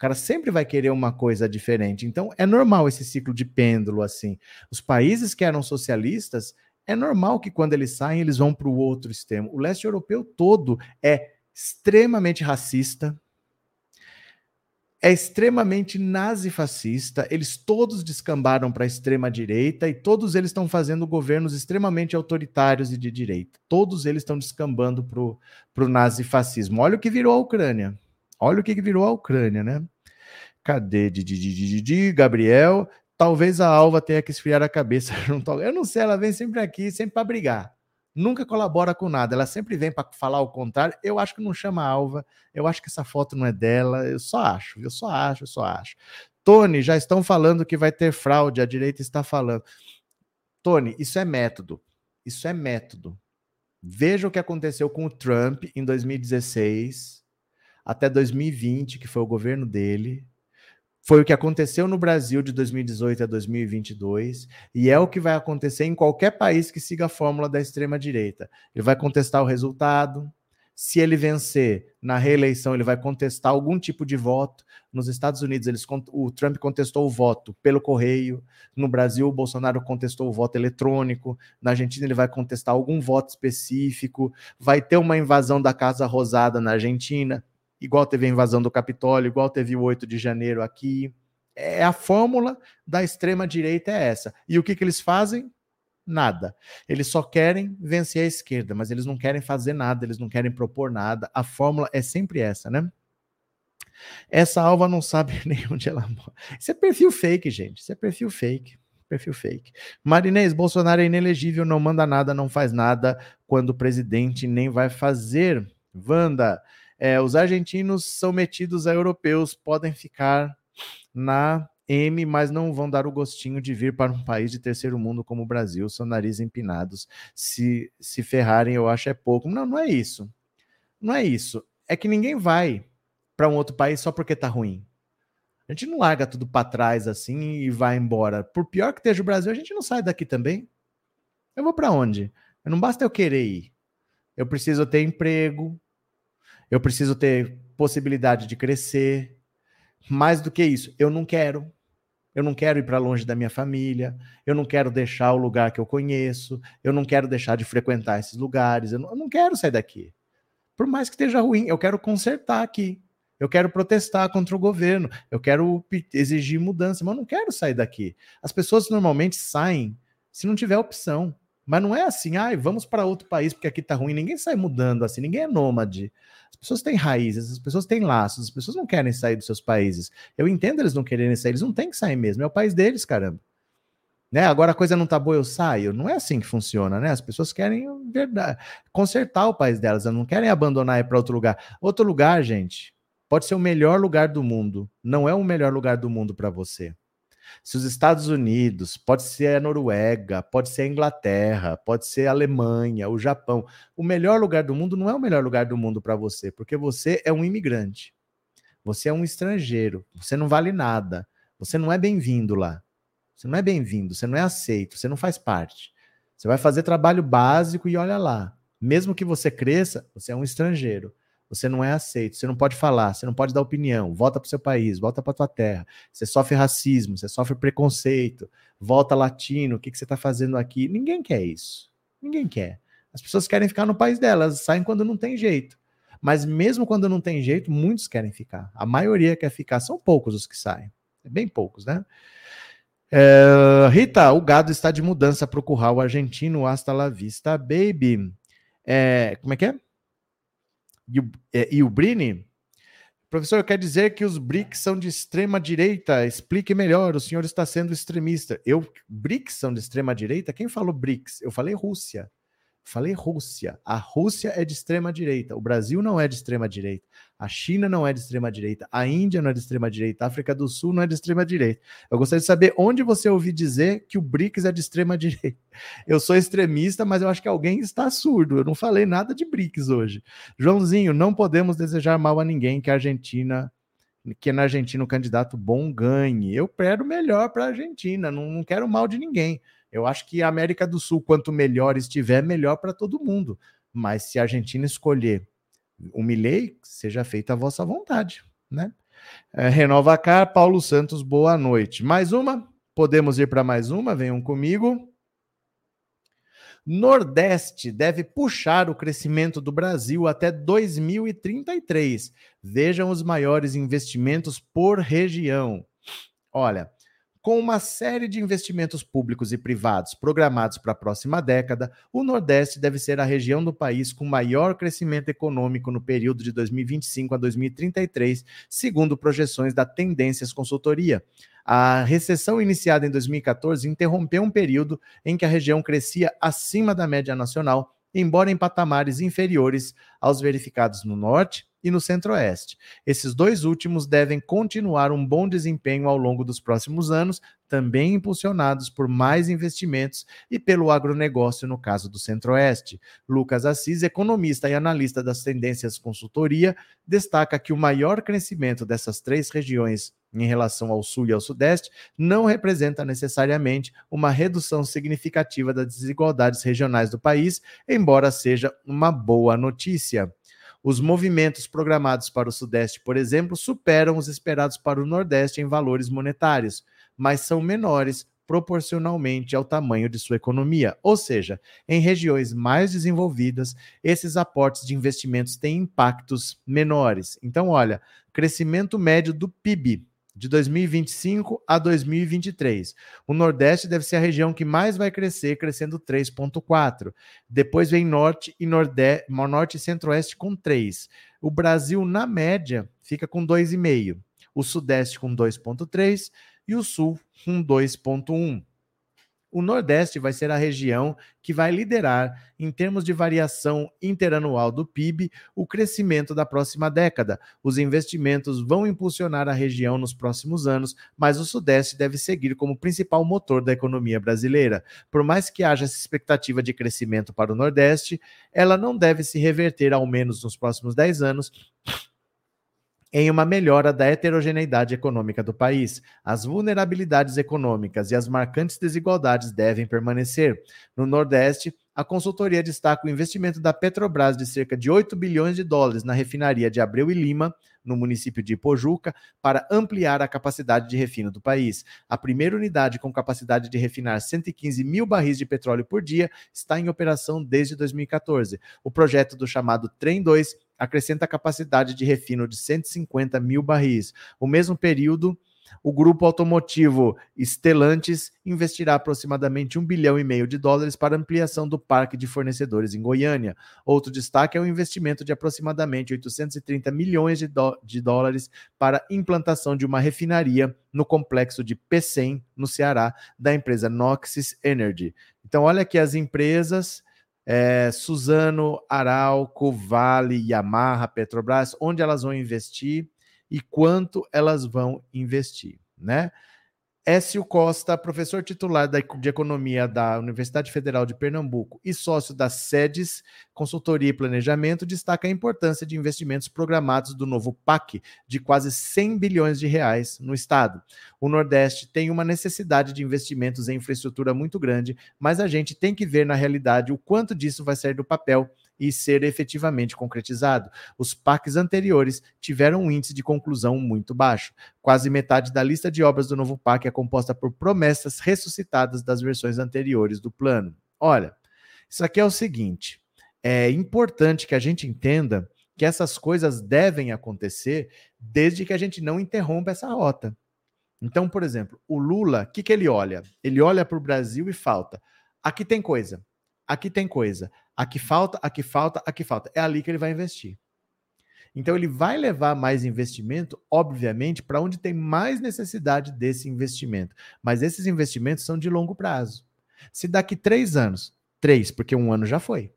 cara sempre vai querer uma coisa diferente. Então, é normal esse ciclo de pêndulo assim. Os países que eram socialistas, é normal que quando eles saem, eles vão para o outro extremo. O leste europeu todo é extremamente racista, é extremamente nazifascista, eles todos descambaram para a extrema direita e todos eles estão fazendo governos extremamente autoritários e de direita. Todos eles estão descambando para o nazifascismo. Olha o que virou a Ucrânia. Olha o que virou a Ucrânia, né? Cadê Didi, Gabriel? Talvez a Alva tenha que esfriar a cabeça Eu não sei, ela vem sempre aqui, sempre para brigar. Nunca colabora com nada. Ela sempre vem para falar o contrário. Eu acho que não chama Alva. Eu acho que essa foto não é dela. Eu só acho. Eu só acho, eu só acho. Tony, já estão falando que vai ter fraude. A direita está falando. Tony, isso é método. Isso é método. Veja o que aconteceu com o Trump em 2016 até 2020, que foi o governo dele. Foi o que aconteceu no Brasil de 2018 a 2022 e é o que vai acontecer em qualquer país que siga a fórmula da extrema direita. Ele vai contestar o resultado. Se ele vencer na reeleição, ele vai contestar algum tipo de voto. Nos Estados Unidos, eles, o Trump contestou o voto pelo correio. No Brasil, o Bolsonaro contestou o voto eletrônico. Na Argentina, ele vai contestar algum voto específico. Vai ter uma invasão da Casa Rosada na Argentina igual teve a invasão do Capitólio, igual teve o 8 de janeiro aqui. É a fórmula da extrema direita é essa. E o que, que eles fazem? Nada. Eles só querem vencer a esquerda, mas eles não querem fazer nada, eles não querem propor nada. A fórmula é sempre essa, né? Essa alva não sabe nem onde ela mora. Isso é perfil fake, gente. Isso é perfil fake. Perfil fake. Marinês, Bolsonaro é inelegível, não manda nada, não faz nada quando o presidente nem vai fazer. Wanda, é, os argentinos são metidos a europeus, podem ficar na M, mas não vão dar o gostinho de vir para um país de terceiro mundo como o Brasil, são nariz empinados. Se se ferrarem, eu acho é pouco. Não, não é isso. Não é isso. É que ninguém vai para um outro país só porque tá ruim. A gente não larga tudo para trás assim e vai embora. Por pior que esteja o Brasil, a gente não sai daqui também. Eu vou para onde? Não basta eu querer ir. Eu preciso ter emprego, eu preciso ter possibilidade de crescer. Mais do que isso, eu não quero. Eu não quero ir para longe da minha família, eu não quero deixar o lugar que eu conheço, eu não quero deixar de frequentar esses lugares, eu não, eu não quero sair daqui. Por mais que esteja ruim, eu quero consertar aqui. eu quero protestar contra o governo, eu quero exigir mudança, mas eu não quero sair daqui. As pessoas normalmente saem se não tiver opção. Mas não é assim, ah, vamos para outro país porque aqui tá ruim. Ninguém sai mudando assim, ninguém é nômade. As pessoas têm raízes, as pessoas têm laços, as pessoas não querem sair dos seus países. Eu entendo eles não quererem sair, eles não têm que sair mesmo, é o país deles, caramba. Né? Agora a coisa não tá boa, eu saio. Não é assim que funciona, né? As pessoas querem verdade, consertar o país delas, elas não querem abandonar e ir para outro lugar. Outro lugar, gente, pode ser o melhor lugar do mundo, não é o melhor lugar do mundo para você. Se os Estados Unidos, pode ser a Noruega, pode ser a Inglaterra, pode ser a Alemanha, o Japão, o melhor lugar do mundo não é o melhor lugar do mundo para você, porque você é um imigrante. Você é um estrangeiro, você não vale nada. Você não é bem-vindo lá. Você não é bem-vindo, você não é aceito, você não faz parte. Você vai fazer trabalho básico e olha lá. Mesmo que você cresça, você é um estrangeiro. Você não é aceito, você não pode falar, você não pode dar opinião. Volta para o seu país, volta para tua terra. Você sofre racismo, você sofre preconceito. Volta latino, o que, que você está fazendo aqui? Ninguém quer isso. Ninguém quer. As pessoas querem ficar no país delas, saem quando não tem jeito. Mas mesmo quando não tem jeito, muitos querem ficar. A maioria quer ficar, são poucos os que saem. É bem poucos, né? É, Rita, o gado está de mudança para o curral argentino. Hasta la vista, baby. É, como é que é? E o, é, e o Brini. Professor, quer dizer que os BRICS são de extrema direita? Explique melhor, o senhor está sendo extremista. Eu, BRICS são de extrema direita? Quem falou BRICS? Eu falei Rússia. Falei Rússia. A Rússia é de extrema direita. O Brasil não é de extrema direita. A China não é de extrema direita. A Índia não é de extrema direita. A África do Sul não é de extrema direita. Eu gostaria de saber onde você ouviu dizer que o BRICS é de extrema direita. Eu sou extremista, mas eu acho que alguém está surdo. Eu não falei nada de BRICS hoje. Joãozinho, não podemos desejar mal a ninguém que a Argentina que na Argentina o candidato bom ganhe. Eu quero melhor para a Argentina, não, não quero mal de ninguém. Eu acho que a América do Sul, quanto melhor estiver, melhor para todo mundo. Mas se a Argentina escolher o Milei, seja feita a vossa vontade, né? É, Renova Paulo Santos, boa noite. Mais uma? Podemos ir para mais uma? Venham comigo. Nordeste deve puxar o crescimento do Brasil até 2033. Vejam os maiores investimentos por região. Olha, com uma série de investimentos públicos e privados programados para a próxima década, o Nordeste deve ser a região do país com maior crescimento econômico no período de 2025 a 2033, segundo projeções da Tendências Consultoria. A recessão iniciada em 2014 interrompeu um período em que a região crescia acima da média nacional, embora em patamares inferiores aos verificados no Norte e no Centro-Oeste. Esses dois últimos devem continuar um bom desempenho ao longo dos próximos anos, também impulsionados por mais investimentos e pelo agronegócio no caso do Centro-Oeste. Lucas Assis, economista e analista das tendências consultoria, destaca que o maior crescimento dessas três regiões em relação ao Sul e ao Sudeste não representa necessariamente uma redução significativa das desigualdades regionais do país, embora seja uma boa notícia. Os movimentos programados para o Sudeste, por exemplo, superam os esperados para o Nordeste em valores monetários, mas são menores proporcionalmente ao tamanho de sua economia. Ou seja, em regiões mais desenvolvidas, esses aportes de investimentos têm impactos menores. Então, olha, crescimento médio do PIB de 2025 a 2023. O Nordeste deve ser a região que mais vai crescer, crescendo 3,4. Depois vem Norte e Nordeste, Norte e Centro-Oeste com 3. O Brasil, na média, fica com 2,5. O Sudeste com 2,3 e o Sul com 2,1 o Nordeste vai ser a região que vai liderar, em termos de variação interanual do PIB, o crescimento da próxima década. Os investimentos vão impulsionar a região nos próximos anos, mas o Sudeste deve seguir como principal motor da economia brasileira. Por mais que haja essa expectativa de crescimento para o Nordeste, ela não deve se reverter, ao menos nos próximos 10 anos, em uma melhora da heterogeneidade econômica do país. As vulnerabilidades econômicas e as marcantes desigualdades devem permanecer. No Nordeste, a consultoria destaca o investimento da Petrobras de cerca de 8 bilhões de dólares na refinaria de Abreu e Lima, no município de Ipojuca, para ampliar a capacidade de refino do país. A primeira unidade com capacidade de refinar 115 mil barris de petróleo por dia está em operação desde 2014. O projeto do chamado Trem 2 acrescenta capacidade de refino de 150 mil barris. O mesmo período o grupo automotivo Stellantis investirá aproximadamente um bilhão e meio de dólares para ampliação do parque de fornecedores em Goiânia. Outro destaque é o investimento de aproximadamente 830 milhões de, de dólares para implantação de uma refinaria no complexo de Pecém, no Ceará, da empresa Noxis Energy. Então, olha aqui as empresas. É, Suzano, Arauco, Vale, Yamaha, Petrobras, onde elas vão investir e quanto elas vão investir, né? Écio Costa, professor titular de Economia da Universidade Federal de Pernambuco e sócio da SEDES, Consultoria e Planejamento, destaca a importância de investimentos programados do novo PAC de quase 100 bilhões de reais no estado. O Nordeste tem uma necessidade de investimentos em infraestrutura muito grande, mas a gente tem que ver na realidade o quanto disso vai sair do papel e ser efetivamente concretizado. Os PACs anteriores tiveram um índice de conclusão muito baixo. Quase metade da lista de obras do novo PAC é composta por promessas ressuscitadas das versões anteriores do plano. Olha, isso aqui é o seguinte: é importante que a gente entenda que essas coisas devem acontecer desde que a gente não interrompa essa rota. Então, por exemplo, o Lula, o que, que ele olha? Ele olha para o Brasil e falta. Aqui tem coisa, aqui tem coisa, aqui falta, aqui falta, aqui falta. É ali que ele vai investir. Então ele vai levar mais investimento, obviamente, para onde tem mais necessidade desse investimento. Mas esses investimentos são de longo prazo. Se daqui três anos, três, porque um ano já foi.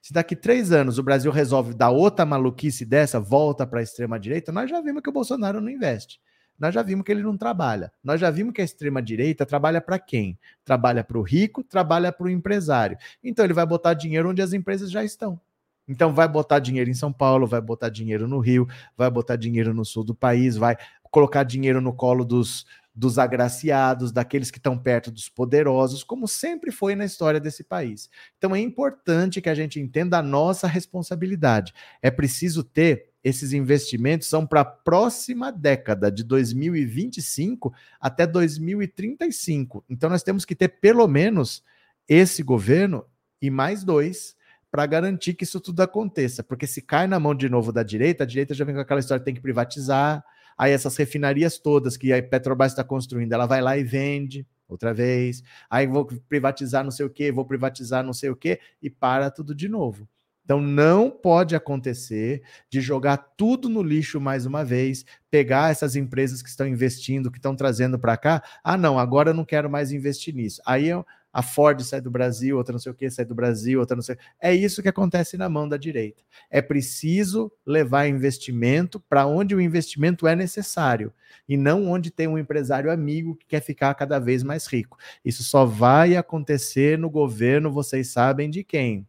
Se daqui três anos o Brasil resolve dar outra maluquice dessa, volta para a extrema direita, nós já vimos que o Bolsonaro não investe. Nós já vimos que ele não trabalha. Nós já vimos que a extrema-direita trabalha para quem? Trabalha para o rico, trabalha para o empresário. Então ele vai botar dinheiro onde as empresas já estão. Então vai botar dinheiro em São Paulo, vai botar dinheiro no Rio, vai botar dinheiro no sul do país, vai colocar dinheiro no colo dos, dos agraciados, daqueles que estão perto dos poderosos, como sempre foi na história desse país. Então é importante que a gente entenda a nossa responsabilidade. É preciso ter esses investimentos são para a próxima década, de 2025 até 2035. Então, nós temos que ter pelo menos esse governo e mais dois para garantir que isso tudo aconteça. Porque se cai na mão de novo da direita, a direita já vem com aquela história tem que privatizar. Aí essas refinarias todas que a Petrobras está construindo, ela vai lá e vende outra vez. Aí vou privatizar não sei o quê, vou privatizar não sei o quê, e para tudo de novo. Então não pode acontecer de jogar tudo no lixo mais uma vez, pegar essas empresas que estão investindo, que estão trazendo para cá. Ah, não, agora eu não quero mais investir nisso. Aí a Ford sai do Brasil, outra não sei o que sai do Brasil, outra não sei. É isso que acontece na mão da direita. É preciso levar investimento para onde o investimento é necessário e não onde tem um empresário amigo que quer ficar cada vez mais rico. Isso só vai acontecer no governo, vocês sabem de quem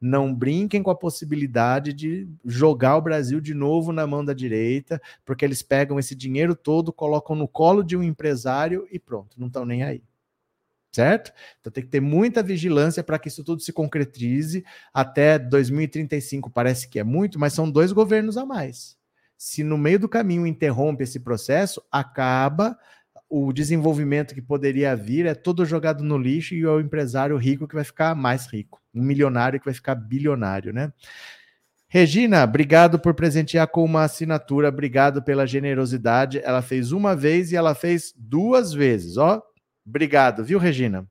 não brinquem com a possibilidade de jogar o Brasil de novo na mão da direita, porque eles pegam esse dinheiro todo, colocam no colo de um empresário e pronto, não estão nem aí. Certo? Então tem que ter muita vigilância para que isso tudo se concretize até 2035. Parece que é muito, mas são dois governos a mais. Se no meio do caminho interrompe esse processo, acaba o desenvolvimento que poderia vir é todo jogado no lixo e é o empresário rico que vai ficar mais rico, um milionário que vai ficar bilionário, né? Regina, obrigado por presentear com uma assinatura, obrigado pela generosidade. Ela fez uma vez e ela fez duas vezes, ó. Obrigado, viu, Regina?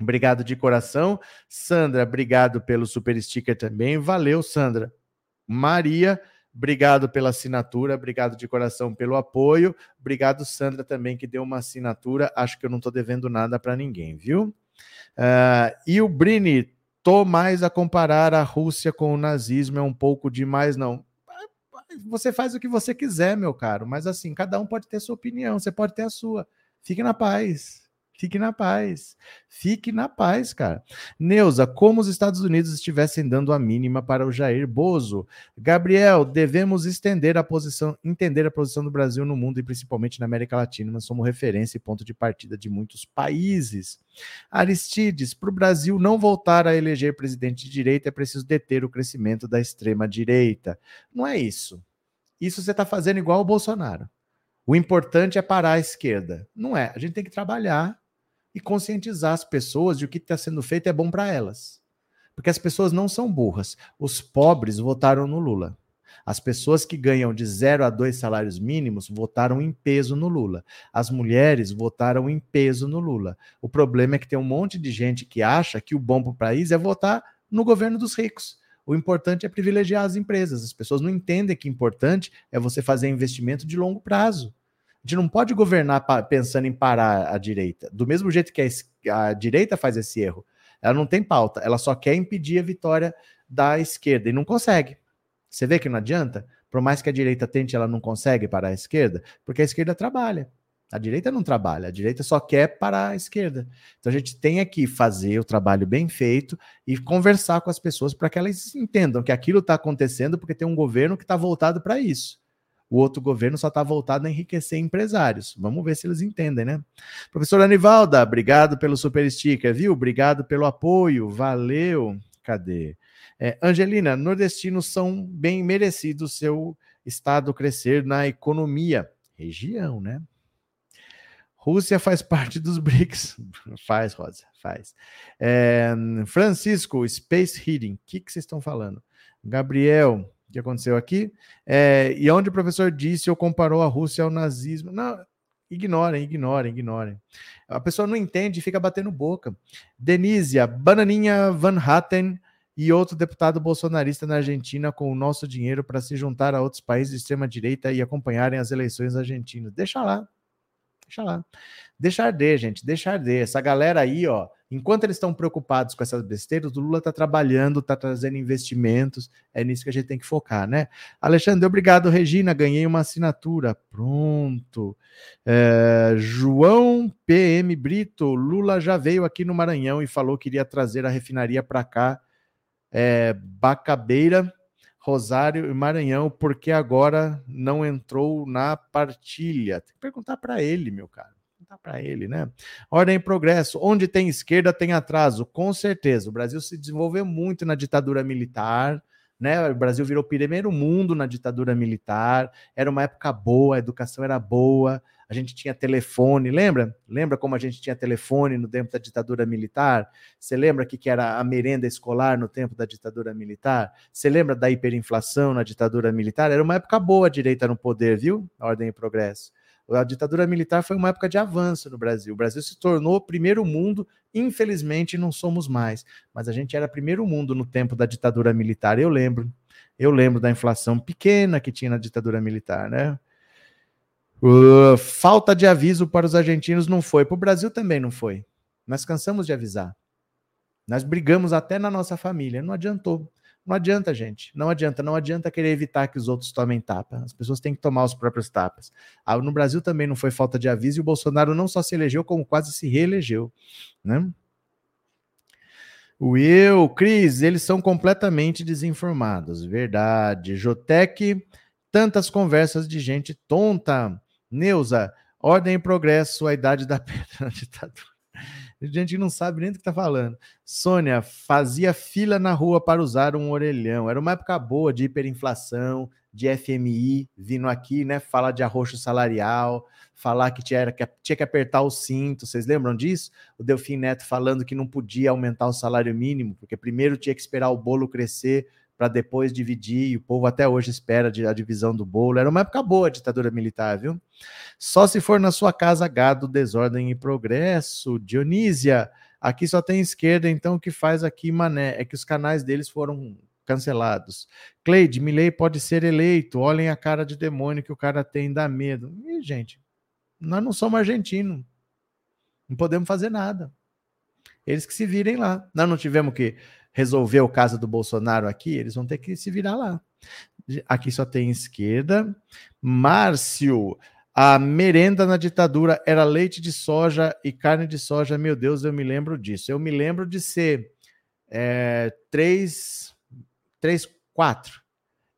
Obrigado de coração. Sandra, obrigado pelo super sticker também. Valeu, Sandra. Maria, Obrigado pela assinatura, obrigado de coração pelo apoio. Obrigado, Sandra, também, que deu uma assinatura. Acho que eu não estou devendo nada para ninguém, viu? Uh, e o Brini, tô mais a comparar a Rússia com o nazismo, é um pouco demais, não. Você faz o que você quiser, meu caro, mas assim, cada um pode ter sua opinião, você pode ter a sua. Fique na paz. Fique na paz. Fique na paz, cara. Neuza, como os Estados Unidos estivessem dando a mínima para o Jair Bozo. Gabriel, devemos estender a posição, entender a posição do Brasil no mundo e principalmente na América Latina. Nós somos referência e ponto de partida de muitos países. Aristides, para o Brasil não voltar a eleger presidente de direita, é preciso deter o crescimento da extrema direita. Não é isso. Isso você está fazendo igual o Bolsonaro. O importante é parar a esquerda. Não é. A gente tem que trabalhar e conscientizar as pessoas de o que está sendo feito é bom para elas. Porque as pessoas não são burras. Os pobres votaram no Lula. As pessoas que ganham de zero a dois salários mínimos votaram em peso no Lula. As mulheres votaram em peso no Lula. O problema é que tem um monte de gente que acha que o bom para o país é votar no governo dos ricos. O importante é privilegiar as empresas. As pessoas não entendem que o importante é você fazer investimento de longo prazo. Gente não pode governar pensando em parar a direita. Do mesmo jeito que a, a direita faz esse erro. Ela não tem pauta, ela só quer impedir a vitória da esquerda e não consegue. Você vê que não adianta? Por mais que a direita tente, ela não consegue parar a esquerda, porque a esquerda trabalha. A direita não trabalha, a direita só quer parar a esquerda. Então a gente tem aqui fazer o trabalho bem feito e conversar com as pessoas para que elas entendam que aquilo está acontecendo porque tem um governo que está voltado para isso. O outro governo só está voltado a enriquecer empresários. Vamos ver se eles entendem, né? Professora Anivalda, obrigado pelo super sticker, viu? Obrigado pelo apoio, valeu. Cadê? É, Angelina, nordestinos são bem merecidos seu estado crescer na economia. Região, né? Rússia faz parte dos BRICS. faz, Rosa, faz. É, Francisco, Space Heating. O que, que vocês estão falando? Gabriel, que aconteceu aqui? É, e onde o professor disse ou comparou a Rússia ao nazismo? Não, ignorem, ignorem, ignorem. A pessoa não entende e fica batendo boca. Denísia, Bananinha Van Hatten e outro deputado bolsonarista na Argentina com o nosso dinheiro para se juntar a outros países de extrema-direita e acompanharem as eleições argentinas. Deixa lá. Deixa lá. Deixa arder, gente. Deixa arder. Essa galera aí, ó, enquanto eles estão preocupados com essas besteiras, o Lula está trabalhando, está trazendo investimentos. É nisso que a gente tem que focar, né? Alexandre, obrigado, Regina. Ganhei uma assinatura. Pronto. É, João PM Brito. Lula já veio aqui no Maranhão e falou que iria trazer a refinaria para cá é, Bacabeira, Rosário e Maranhão, porque agora não entrou na partilha? Tem que perguntar para ele, meu cara. Perguntar para ele, né? Ordem e progresso. Onde tem esquerda, tem atraso. Com certeza. O Brasil se desenvolveu muito na ditadura militar. Né? O Brasil virou primeiro mundo na ditadura militar. Era uma época boa, a educação era boa, a gente tinha telefone, lembra? Lembra como a gente tinha telefone no tempo da ditadura militar? Você lembra que, que era a merenda escolar no tempo da ditadura militar? Você lembra da hiperinflação na ditadura militar? Era uma época boa a direita no poder, viu? Ordem e progresso. A ditadura militar foi uma época de avanço no Brasil. O Brasil se tornou primeiro mundo, infelizmente não somos mais, mas a gente era primeiro mundo no tempo da ditadura militar. Eu lembro, eu lembro da inflação pequena que tinha na ditadura militar, né? Uh, falta de aviso para os argentinos não foi. Para o Brasil também não foi. Nós cansamos de avisar. Nós brigamos até na nossa família. Não adiantou. Não adianta, gente. Não adianta. Não adianta querer evitar que os outros tomem tapa. As pessoas têm que tomar os próprios tapas. Ah, no Brasil também não foi falta de aviso e o Bolsonaro não só se elegeu, como quase se reelegeu. Né? Will, Cris, eles são completamente desinformados. Verdade. Jotec, tantas conversas de gente tonta. Neuza, ordem e progresso, a idade da pedra na ditadura. Gente não sabe nem do que está falando. Sônia, fazia fila na rua para usar um orelhão. Era uma época boa de hiperinflação, de FMI, vindo aqui, né? Falar de arroxo salarial, falar que tinha, que tinha que apertar o cinto. Vocês lembram disso? O Delfim Neto falando que não podia aumentar o salário mínimo, porque primeiro tinha que esperar o bolo crescer para depois dividir, e o povo até hoje espera a divisão do bolo. Era uma época boa a ditadura militar, viu? Só se for na sua casa gado, desordem e progresso. Dionísia, aqui só tem esquerda, então o que faz aqui, mané, é que os canais deles foram cancelados. Cleide, Milley pode ser eleito, olhem a cara de demônio que o cara tem, dá medo. E, gente, nós não somos argentinos, não podemos fazer nada. Eles que se virem lá. Nós não tivemos que resolver o caso do Bolsonaro aqui, eles vão ter que se virar lá. Aqui só tem esquerda. Márcio, a merenda na ditadura era leite de soja e carne de soja. Meu Deus, eu me lembro disso. Eu me lembro de ser é, três, três, quatro.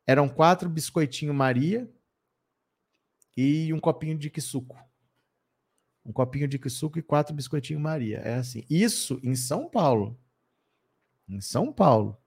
Eram quatro biscoitinho Maria e um copinho de suco. Um copinho de suco e quatro biscoitinho Maria. É assim. Isso em São Paulo em São Paulo,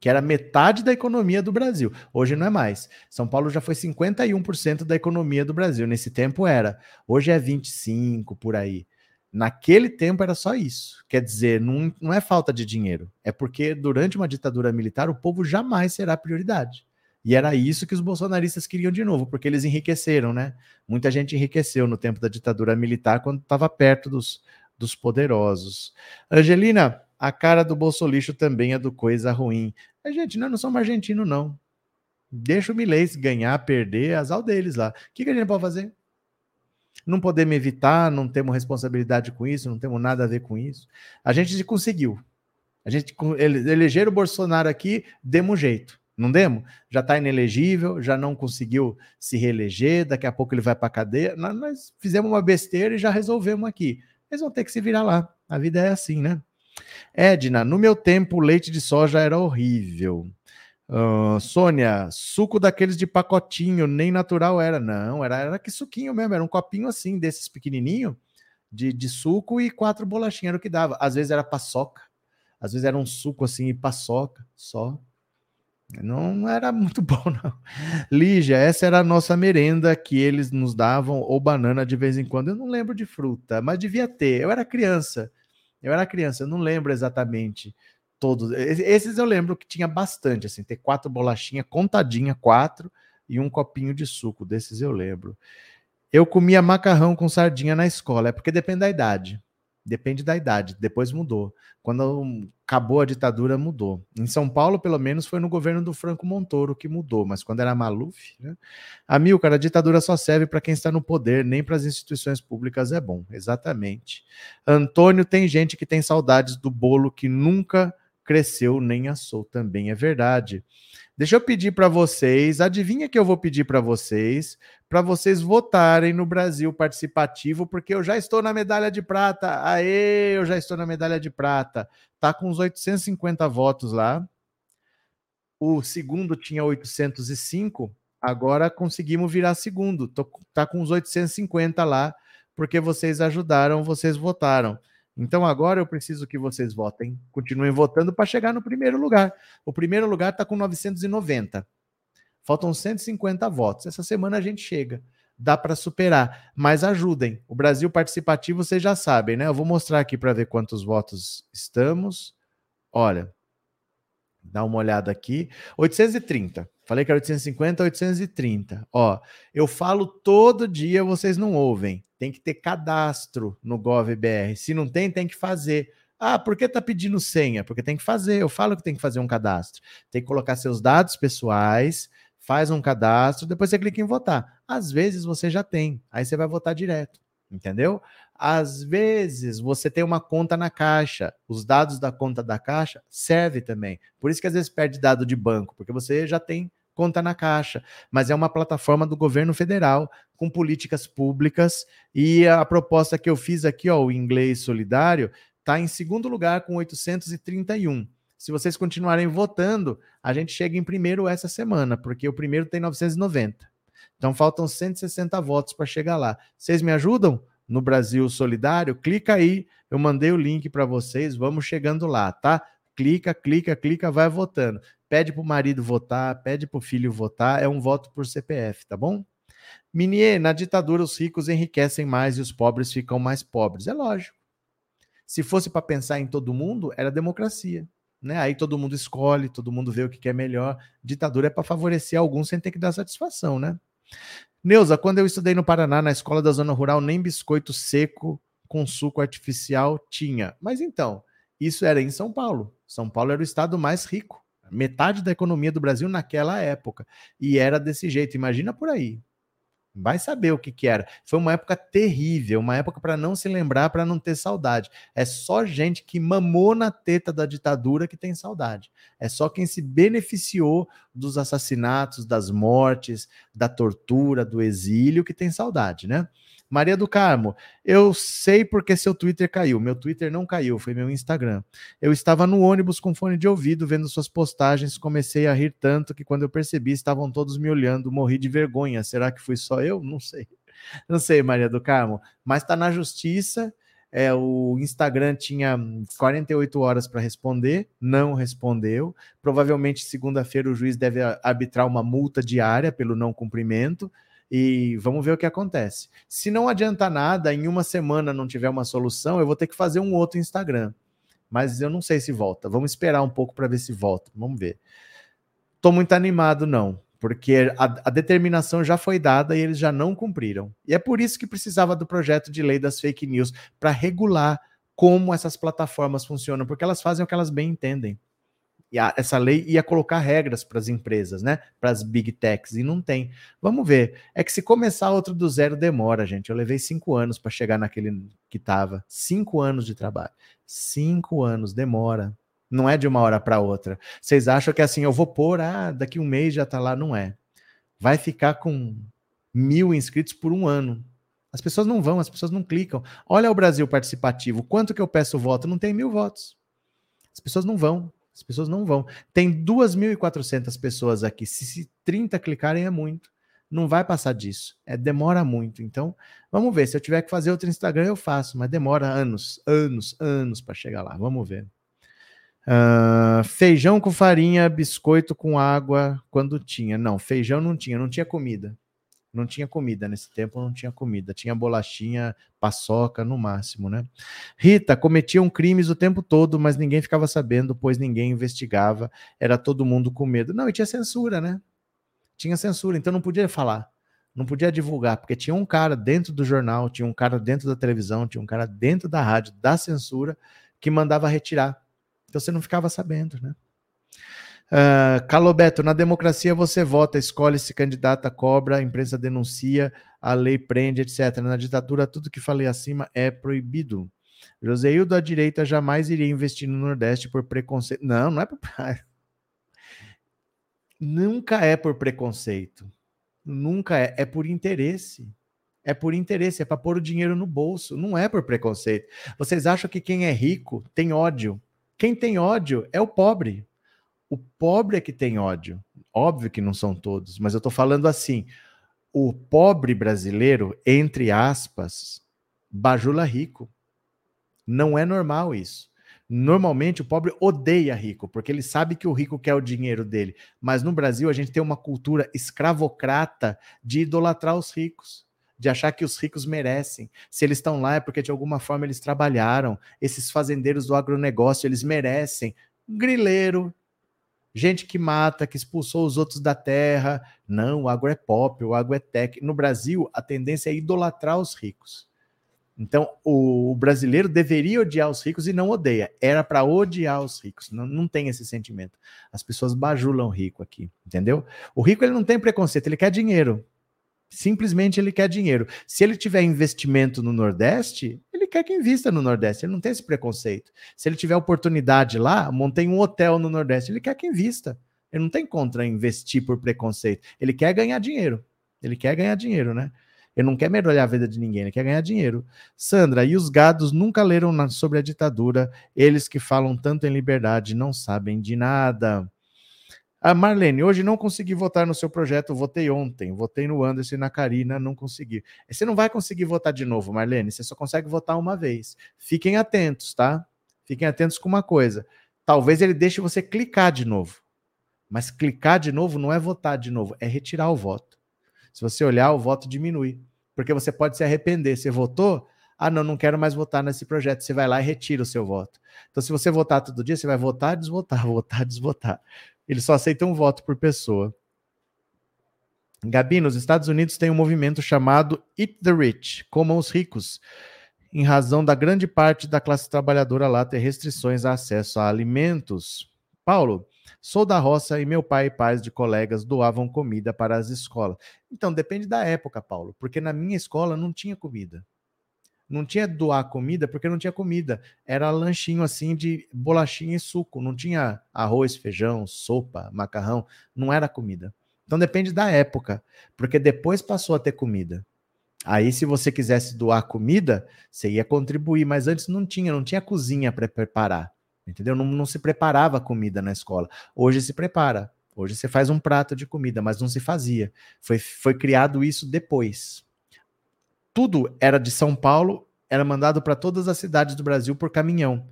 que era metade da economia do Brasil. Hoje não é mais. São Paulo já foi 51% da economia do Brasil. Nesse tempo era. Hoje é 25 por aí. Naquele tempo era só isso. Quer dizer, não, não é falta de dinheiro. É porque durante uma ditadura militar o povo jamais será prioridade. E era isso que os bolsonaristas queriam de novo, porque eles enriqueceram, né? Muita gente enriqueceu no tempo da ditadura militar quando estava perto dos, dos poderosos. Angelina, a cara do bolsolixo também é do coisa ruim. A gente, nós não somos argentinos, não. Deixa o Milei ganhar, perder, azar deles lá. O que, que a gente pode fazer? Não podemos evitar, não temos responsabilidade com isso, não temos nada a ver com isso. A gente conseguiu. A gente eleger o Bolsonaro aqui, demos jeito. Não demos? Já está inelegível, já não conseguiu se reeleger, daqui a pouco ele vai para a cadeia. Nós fizemos uma besteira e já resolvemos aqui. Eles vão ter que se virar lá. A vida é assim, né? Edna, no meu tempo o leite de soja era horrível. Uh, Sônia, suco daqueles de pacotinho, nem natural era. Não, era, era que suquinho mesmo, era um copinho assim, desses pequenininho, de, de suco e quatro bolachinhas era o que dava. Às vezes era paçoca, às vezes era um suco assim e paçoca só. Não era muito bom, não. Lígia, essa era a nossa merenda que eles nos davam, ou banana de vez em quando. Eu não lembro de fruta, mas devia ter. Eu era criança. Eu era criança, eu não lembro exatamente todos. Esses eu lembro que tinha bastante, assim, ter quatro bolachinhas, contadinha, quatro, e um copinho de suco. Desses eu lembro. Eu comia macarrão com sardinha na escola, é porque depende da idade. Depende da idade, depois mudou. Quando acabou a ditadura, mudou. Em São Paulo, pelo menos, foi no governo do Franco Montoro que mudou, mas quando era Maluf, né? Amilcar, a ditadura só serve para quem está no poder, nem para as instituições públicas é bom. Exatamente. Antônio, tem gente que tem saudades do bolo que nunca cresceu nem assou, também é verdade. Deixa eu pedir para vocês, adivinha que eu vou pedir para vocês, para vocês votarem no Brasil Participativo, porque eu já estou na medalha de prata. Aê, eu já estou na medalha de prata. Tá com uns 850 votos lá. O segundo tinha 805, agora conseguimos virar segundo. Tô, tá com uns 850 lá, porque vocês ajudaram, vocês votaram. Então agora eu preciso que vocês votem, continuem votando para chegar no primeiro lugar. O primeiro lugar está com 990. Faltam 150 votos. Essa semana a gente chega. Dá para superar, mas ajudem. O Brasil participativo vocês já sabem, né? Eu vou mostrar aqui para ver quantos votos estamos. Olha, dá uma olhada aqui. 830. Falei que era 850, 830. Ó, eu falo todo dia, vocês não ouvem. Tem que ter cadastro no GovBR. Se não tem, tem que fazer. Ah, por que tá pedindo senha? Porque tem que fazer. Eu falo que tem que fazer um cadastro. Tem que colocar seus dados pessoais, faz um cadastro, depois você clica em votar. Às vezes você já tem, aí você vai votar direto, entendeu? Às vezes você tem uma conta na caixa, os dados da conta da caixa serve também. Por isso que às vezes perde dado de banco, porque você já tem conta na caixa, mas é uma plataforma do governo federal com políticas públicas e a proposta que eu fiz aqui, ó, o inglês solidário, está em segundo lugar com 831. Se vocês continuarem votando, a gente chega em primeiro essa semana, porque o primeiro tem 990. Então faltam 160 votos para chegar lá. Vocês me ajudam no Brasil Solidário? Clica aí, eu mandei o link para vocês, vamos chegando lá, tá? Clica, clica, clica, vai votando pede para o marido votar, pede para o filho votar, é um voto por CPF, tá bom? Minier, na ditadura os ricos enriquecem mais e os pobres ficam mais pobres. É lógico. Se fosse para pensar em todo mundo, era democracia. Né? Aí todo mundo escolhe, todo mundo vê o que é melhor. Ditadura é para favorecer alguns sem ter que dar satisfação, né? Neuza, quando eu estudei no Paraná, na escola da zona rural, nem biscoito seco com suco artificial tinha. Mas então, isso era em São Paulo. São Paulo era o estado mais rico metade da economia do Brasil naquela época. E era desse jeito. Imagina por aí. Vai saber o que, que era. Foi uma época terrível, uma época para não se lembrar, para não ter saudade. É só gente que mamou na teta da ditadura que tem saudade. É só quem se beneficiou dos assassinatos, das mortes, da tortura, do exílio que tem saudade, né? Maria do Carmo, eu sei porque seu Twitter caiu. Meu Twitter não caiu, foi meu Instagram. Eu estava no ônibus com fone de ouvido, vendo suas postagens, comecei a rir tanto que quando eu percebi estavam todos me olhando, morri de vergonha. Será que fui só eu? Não sei. Não sei, Maria do Carmo, mas está na justiça. É, o Instagram tinha 48 horas para responder, não respondeu. Provavelmente segunda-feira o juiz deve arbitrar uma multa diária pelo não cumprimento e vamos ver o que acontece. Se não adianta nada, em uma semana não tiver uma solução, eu vou ter que fazer um outro Instagram. Mas eu não sei se volta. Vamos esperar um pouco para ver se volta. Vamos ver. Tô muito animado, não, porque a, a, determinação já foi dada e eles já não cumpriram. E é por isso que precisava do projeto de lei das fake news para regular como essas plataformas funcionam, porque elas fazem o que elas bem entendem a, essa lei ia colocar regras para as empresas, né? Para as big techs, e não tem. Vamos ver. É que se começar outro do zero, demora, gente. Eu levei cinco anos para chegar naquele que estava. Cinco anos de trabalho. Cinco anos, demora. Não é de uma hora para outra. Vocês acham que assim, eu vou pôr, ah, daqui um mês já está lá? Não é. Vai ficar com mil inscritos por um ano. As pessoas não vão, as pessoas não clicam. Olha o Brasil participativo. Quanto que eu peço voto? Não tem mil votos. As pessoas não vão. As pessoas não vão. Tem 2.400 pessoas aqui. Se, se 30 clicarem é muito. Não vai passar disso. É, demora muito. Então, vamos ver. Se eu tiver que fazer outro Instagram, eu faço, mas demora anos, anos, anos para chegar lá. Vamos ver. Uh, feijão com farinha, biscoito com água, quando tinha. Não, feijão não tinha, não tinha comida. Não tinha comida nesse tempo, não tinha comida. Tinha bolachinha, paçoca no máximo, né? Rita, cometiam crimes o tempo todo, mas ninguém ficava sabendo, pois ninguém investigava. Era todo mundo com medo. Não, e tinha censura, né? Tinha censura, então não podia falar. Não podia divulgar, porque tinha um cara dentro do jornal, tinha um cara dentro da televisão, tinha um cara dentro da rádio, da censura, que mandava retirar. Então você não ficava sabendo, né? Uh, Calobeto, na democracia você vota, escolhe, se candidata, cobra, a imprensa denuncia, a lei prende, etc. Na ditadura, tudo que falei acima é proibido. Joseildo da direita jamais iria investir no Nordeste por preconceito. Não, não é por. Nunca é por preconceito. Nunca é. É por interesse. É por interesse, é para pôr o dinheiro no bolso. Não é por preconceito. Vocês acham que quem é rico tem ódio? Quem tem ódio é o pobre. O pobre é que tem ódio. Óbvio que não são todos, mas eu estou falando assim: o pobre brasileiro, entre aspas, bajula rico. Não é normal isso. Normalmente o pobre odeia rico, porque ele sabe que o rico quer o dinheiro dele. Mas no Brasil a gente tem uma cultura escravocrata de idolatrar os ricos, de achar que os ricos merecem. Se eles estão lá é porque de alguma forma eles trabalharam. Esses fazendeiros do agronegócio, eles merecem. Grileiro, gente que mata, que expulsou os outros da terra. Não, o agro é pop, o agro é tech. No Brasil, a tendência é idolatrar os ricos. Então, o, brasileiro deveria odiar os ricos e não odeia. Era para odiar os ricos. Não, não tem esse sentimento. As pessoas bajulam o rico aqui, entendeu? O rico ele não tem preconceito, ele quer dinheiro. Simplesmente ele quer dinheiro. Se ele tiver investimento no Nordeste, ele quer que invista no Nordeste. Ele não tem esse preconceito. Se ele tiver oportunidade lá, montei um hotel no Nordeste, ele quer que invista. Ele não tem contra investir por preconceito. Ele quer ganhar dinheiro. Ele quer ganhar dinheiro, né? Ele não quer melhorar a vida de ninguém, ele quer ganhar dinheiro. Sandra, e os gados nunca leram sobre a ditadura? Eles que falam tanto em liberdade não sabem de nada. A ah, Marlene, hoje não consegui votar no seu projeto, votei ontem, votei no Anderson e na Karina, não consegui. Você não vai conseguir votar de novo, Marlene, você só consegue votar uma vez. Fiquem atentos, tá? Fiquem atentos com uma coisa. Talvez ele deixe você clicar de novo. Mas clicar de novo não é votar de novo, é retirar o voto. Se você olhar, o voto diminui. Porque você pode se arrepender. Você votou? Ah, não, não quero mais votar nesse projeto. Você vai lá e retira o seu voto. Então, se você votar todo dia, você vai votar, desvotar, votar, desvotar. Ele só aceita um voto por pessoa. Gabi, nos Estados Unidos tem um movimento chamado Eat the Rich, comam os ricos, em razão da grande parte da classe trabalhadora lá ter restrições a acesso a alimentos. Paulo, sou da roça e meu pai e pais de colegas doavam comida para as escolas. Então, depende da época, Paulo, porque na minha escola não tinha comida. Não tinha doar comida porque não tinha comida. Era lanchinho assim de bolachinha e suco. Não tinha arroz, feijão, sopa, macarrão. Não era comida. Então depende da época, porque depois passou a ter comida. Aí, se você quisesse doar comida, você ia contribuir, mas antes não tinha, não tinha cozinha para preparar. Entendeu? Não, não se preparava comida na escola. Hoje se prepara. Hoje você faz um prato de comida, mas não se fazia. Foi, foi criado isso depois tudo era de São Paulo, era mandado para todas as cidades do Brasil por caminhão.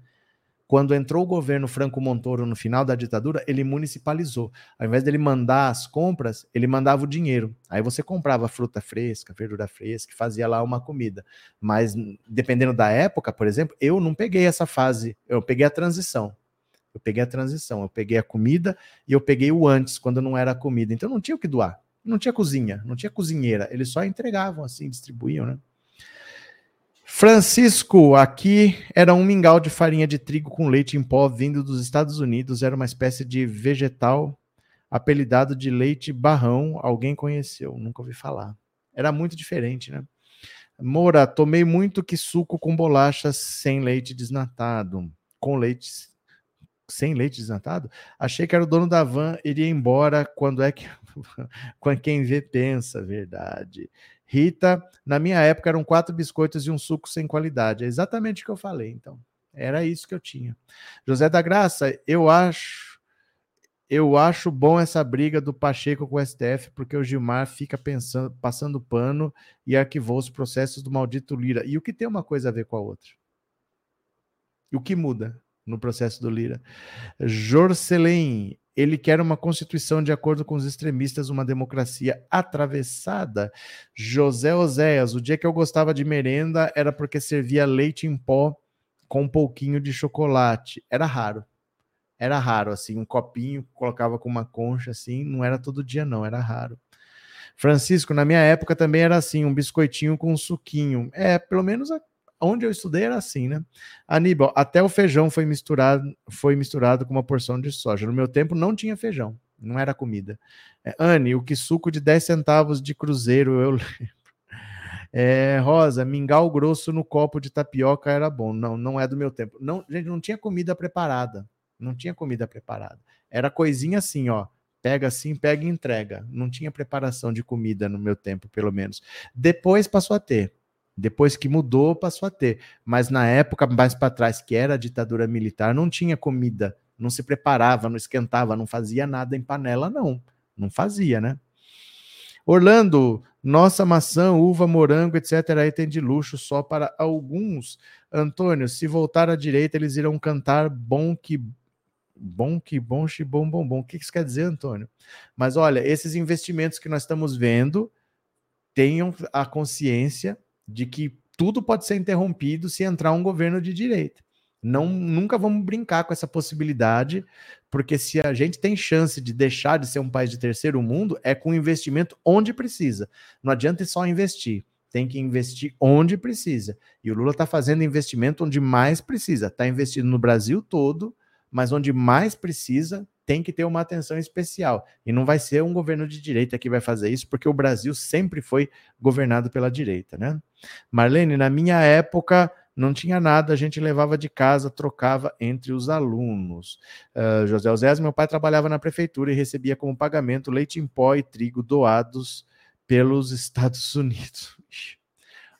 quando entrou o governo Franco Montoro no final da ditadura, ele municipalizou. Ao invés dele mandar as compras, ele mandava o dinheiro. Aí você comprava fruta fresca, verdura fresca, fazia lá uma comida. Mas dependendo da época, por exemplo, eu não peguei essa fase, eu peguei a transição. Eu peguei a transição, eu peguei a comida e eu peguei o antes, quando não era comida. Então não tinha o que doar. Não tinha cozinha, não tinha cozinheira. Eles só entregavam assim, distribuíam, né? Francisco, aqui era um mingau de farinha de trigo com leite em pó vindo dos Estados Unidos. Era uma espécie de vegetal apelidado de leite barrão. Alguém conheceu? Nunca ouvi falar. Era muito diferente, né? Moura, tomei muito que suco com bolachas sem leite desnatado. Com leite sem leite desnatado? Achei que era o dono da van, iria embora quando é que. quem vê pensa, verdade. Rita, na minha época eram quatro biscoitos e um suco sem qualidade. É exatamente o que eu falei, então. Era isso que eu tinha. José da Graça, eu acho eu acho bom essa briga do Pacheco com o STF, porque o Gilmar fica pensando, passando pano e arquivou os processos do maldito Lira. E o que tem uma coisa a ver com a outra? E o que muda no processo do Lira? Jorcelém, ele quer uma constituição de acordo com os extremistas, uma democracia atravessada. José Oséias, o dia que eu gostava de merenda era porque servia leite em pó com um pouquinho de chocolate. Era raro. Era raro, assim, um copinho, colocava com uma concha, assim, não era todo dia, não, era raro. Francisco, na minha época também era assim, um biscoitinho com um suquinho. É, pelo menos onde eu estudei era assim, né? Aníbal, até o feijão foi misturado, foi misturado com uma porção de soja. No meu tempo não tinha feijão, não era comida. É, Anne, o que suco de 10 centavos de cruzeiro, eu lembro. É, Rosa, mingau grosso no copo de tapioca era bom. Não, não é do meu tempo. Não, gente, não tinha comida preparada. Não tinha comida preparada. Era coisinha assim, ó. Pega assim, pega e entrega. Não tinha preparação de comida no meu tempo, pelo menos. Depois passou a ter. Depois que mudou, passou a ter. Mas na época mais para trás, que era a ditadura militar, não tinha comida, não se preparava, não esquentava, não fazia nada em panela, não. Não fazia, né? Orlando, nossa maçã, uva, morango, etc. aí tem de luxo só para alguns. Antônio, se voltar à direita, eles irão cantar bom que bom que bom, bom, bom, bom. O que isso quer dizer, Antônio? Mas olha, esses investimentos que nós estamos vendo, tenham a consciência de que tudo pode ser interrompido se entrar um governo de direita. Não, nunca vamos brincar com essa possibilidade, porque se a gente tem chance de deixar de ser um país de terceiro mundo, é com investimento onde precisa. Não adianta só investir, tem que investir onde precisa. E o Lula está fazendo investimento onde mais precisa. Está investindo no Brasil todo, mas onde mais precisa, tem que ter uma atenção especial. E não vai ser um governo de direita que vai fazer isso, porque o Brasil sempre foi governado pela direita, né? Marlene, na minha época não tinha nada, a gente levava de casa, trocava entre os alunos. Uh, José Osés, meu pai trabalhava na prefeitura e recebia como pagamento leite em pó e trigo doados pelos Estados Unidos.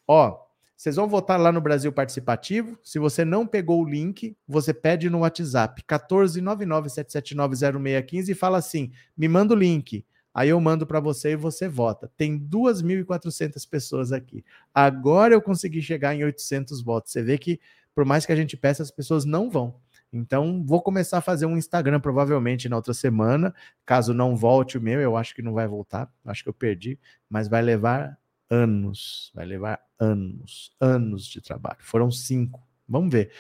Ó, vocês vão votar lá no Brasil Participativo. Se você não pegou o link, você pede no WhatsApp 14997790615 e fala assim: me manda o link. Aí eu mando para você e você vota. Tem 2.400 pessoas aqui. Agora eu consegui chegar em 800 votos. Você vê que, por mais que a gente peça, as pessoas não vão. Então, vou começar a fazer um Instagram provavelmente na outra semana. Caso não volte o meu, eu acho que não vai voltar. Acho que eu perdi, mas vai levar anos, vai levar anos, anos de trabalho. Foram cinco. Vamos ver.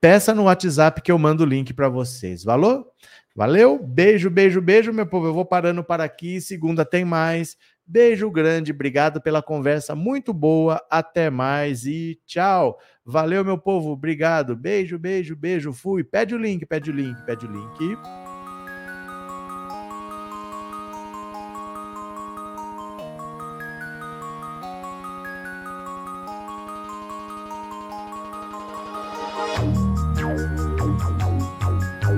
Peça no WhatsApp que eu mando o link para vocês. Valeu? Valeu? Beijo, beijo, beijo, meu povo. Eu vou parando para aqui. Segunda tem mais. Beijo grande, obrigado pela conversa muito boa. Até mais e tchau. Valeu, meu povo. Obrigado. Beijo, beijo, beijo. Fui. Pede o link, pede o link, pede o link.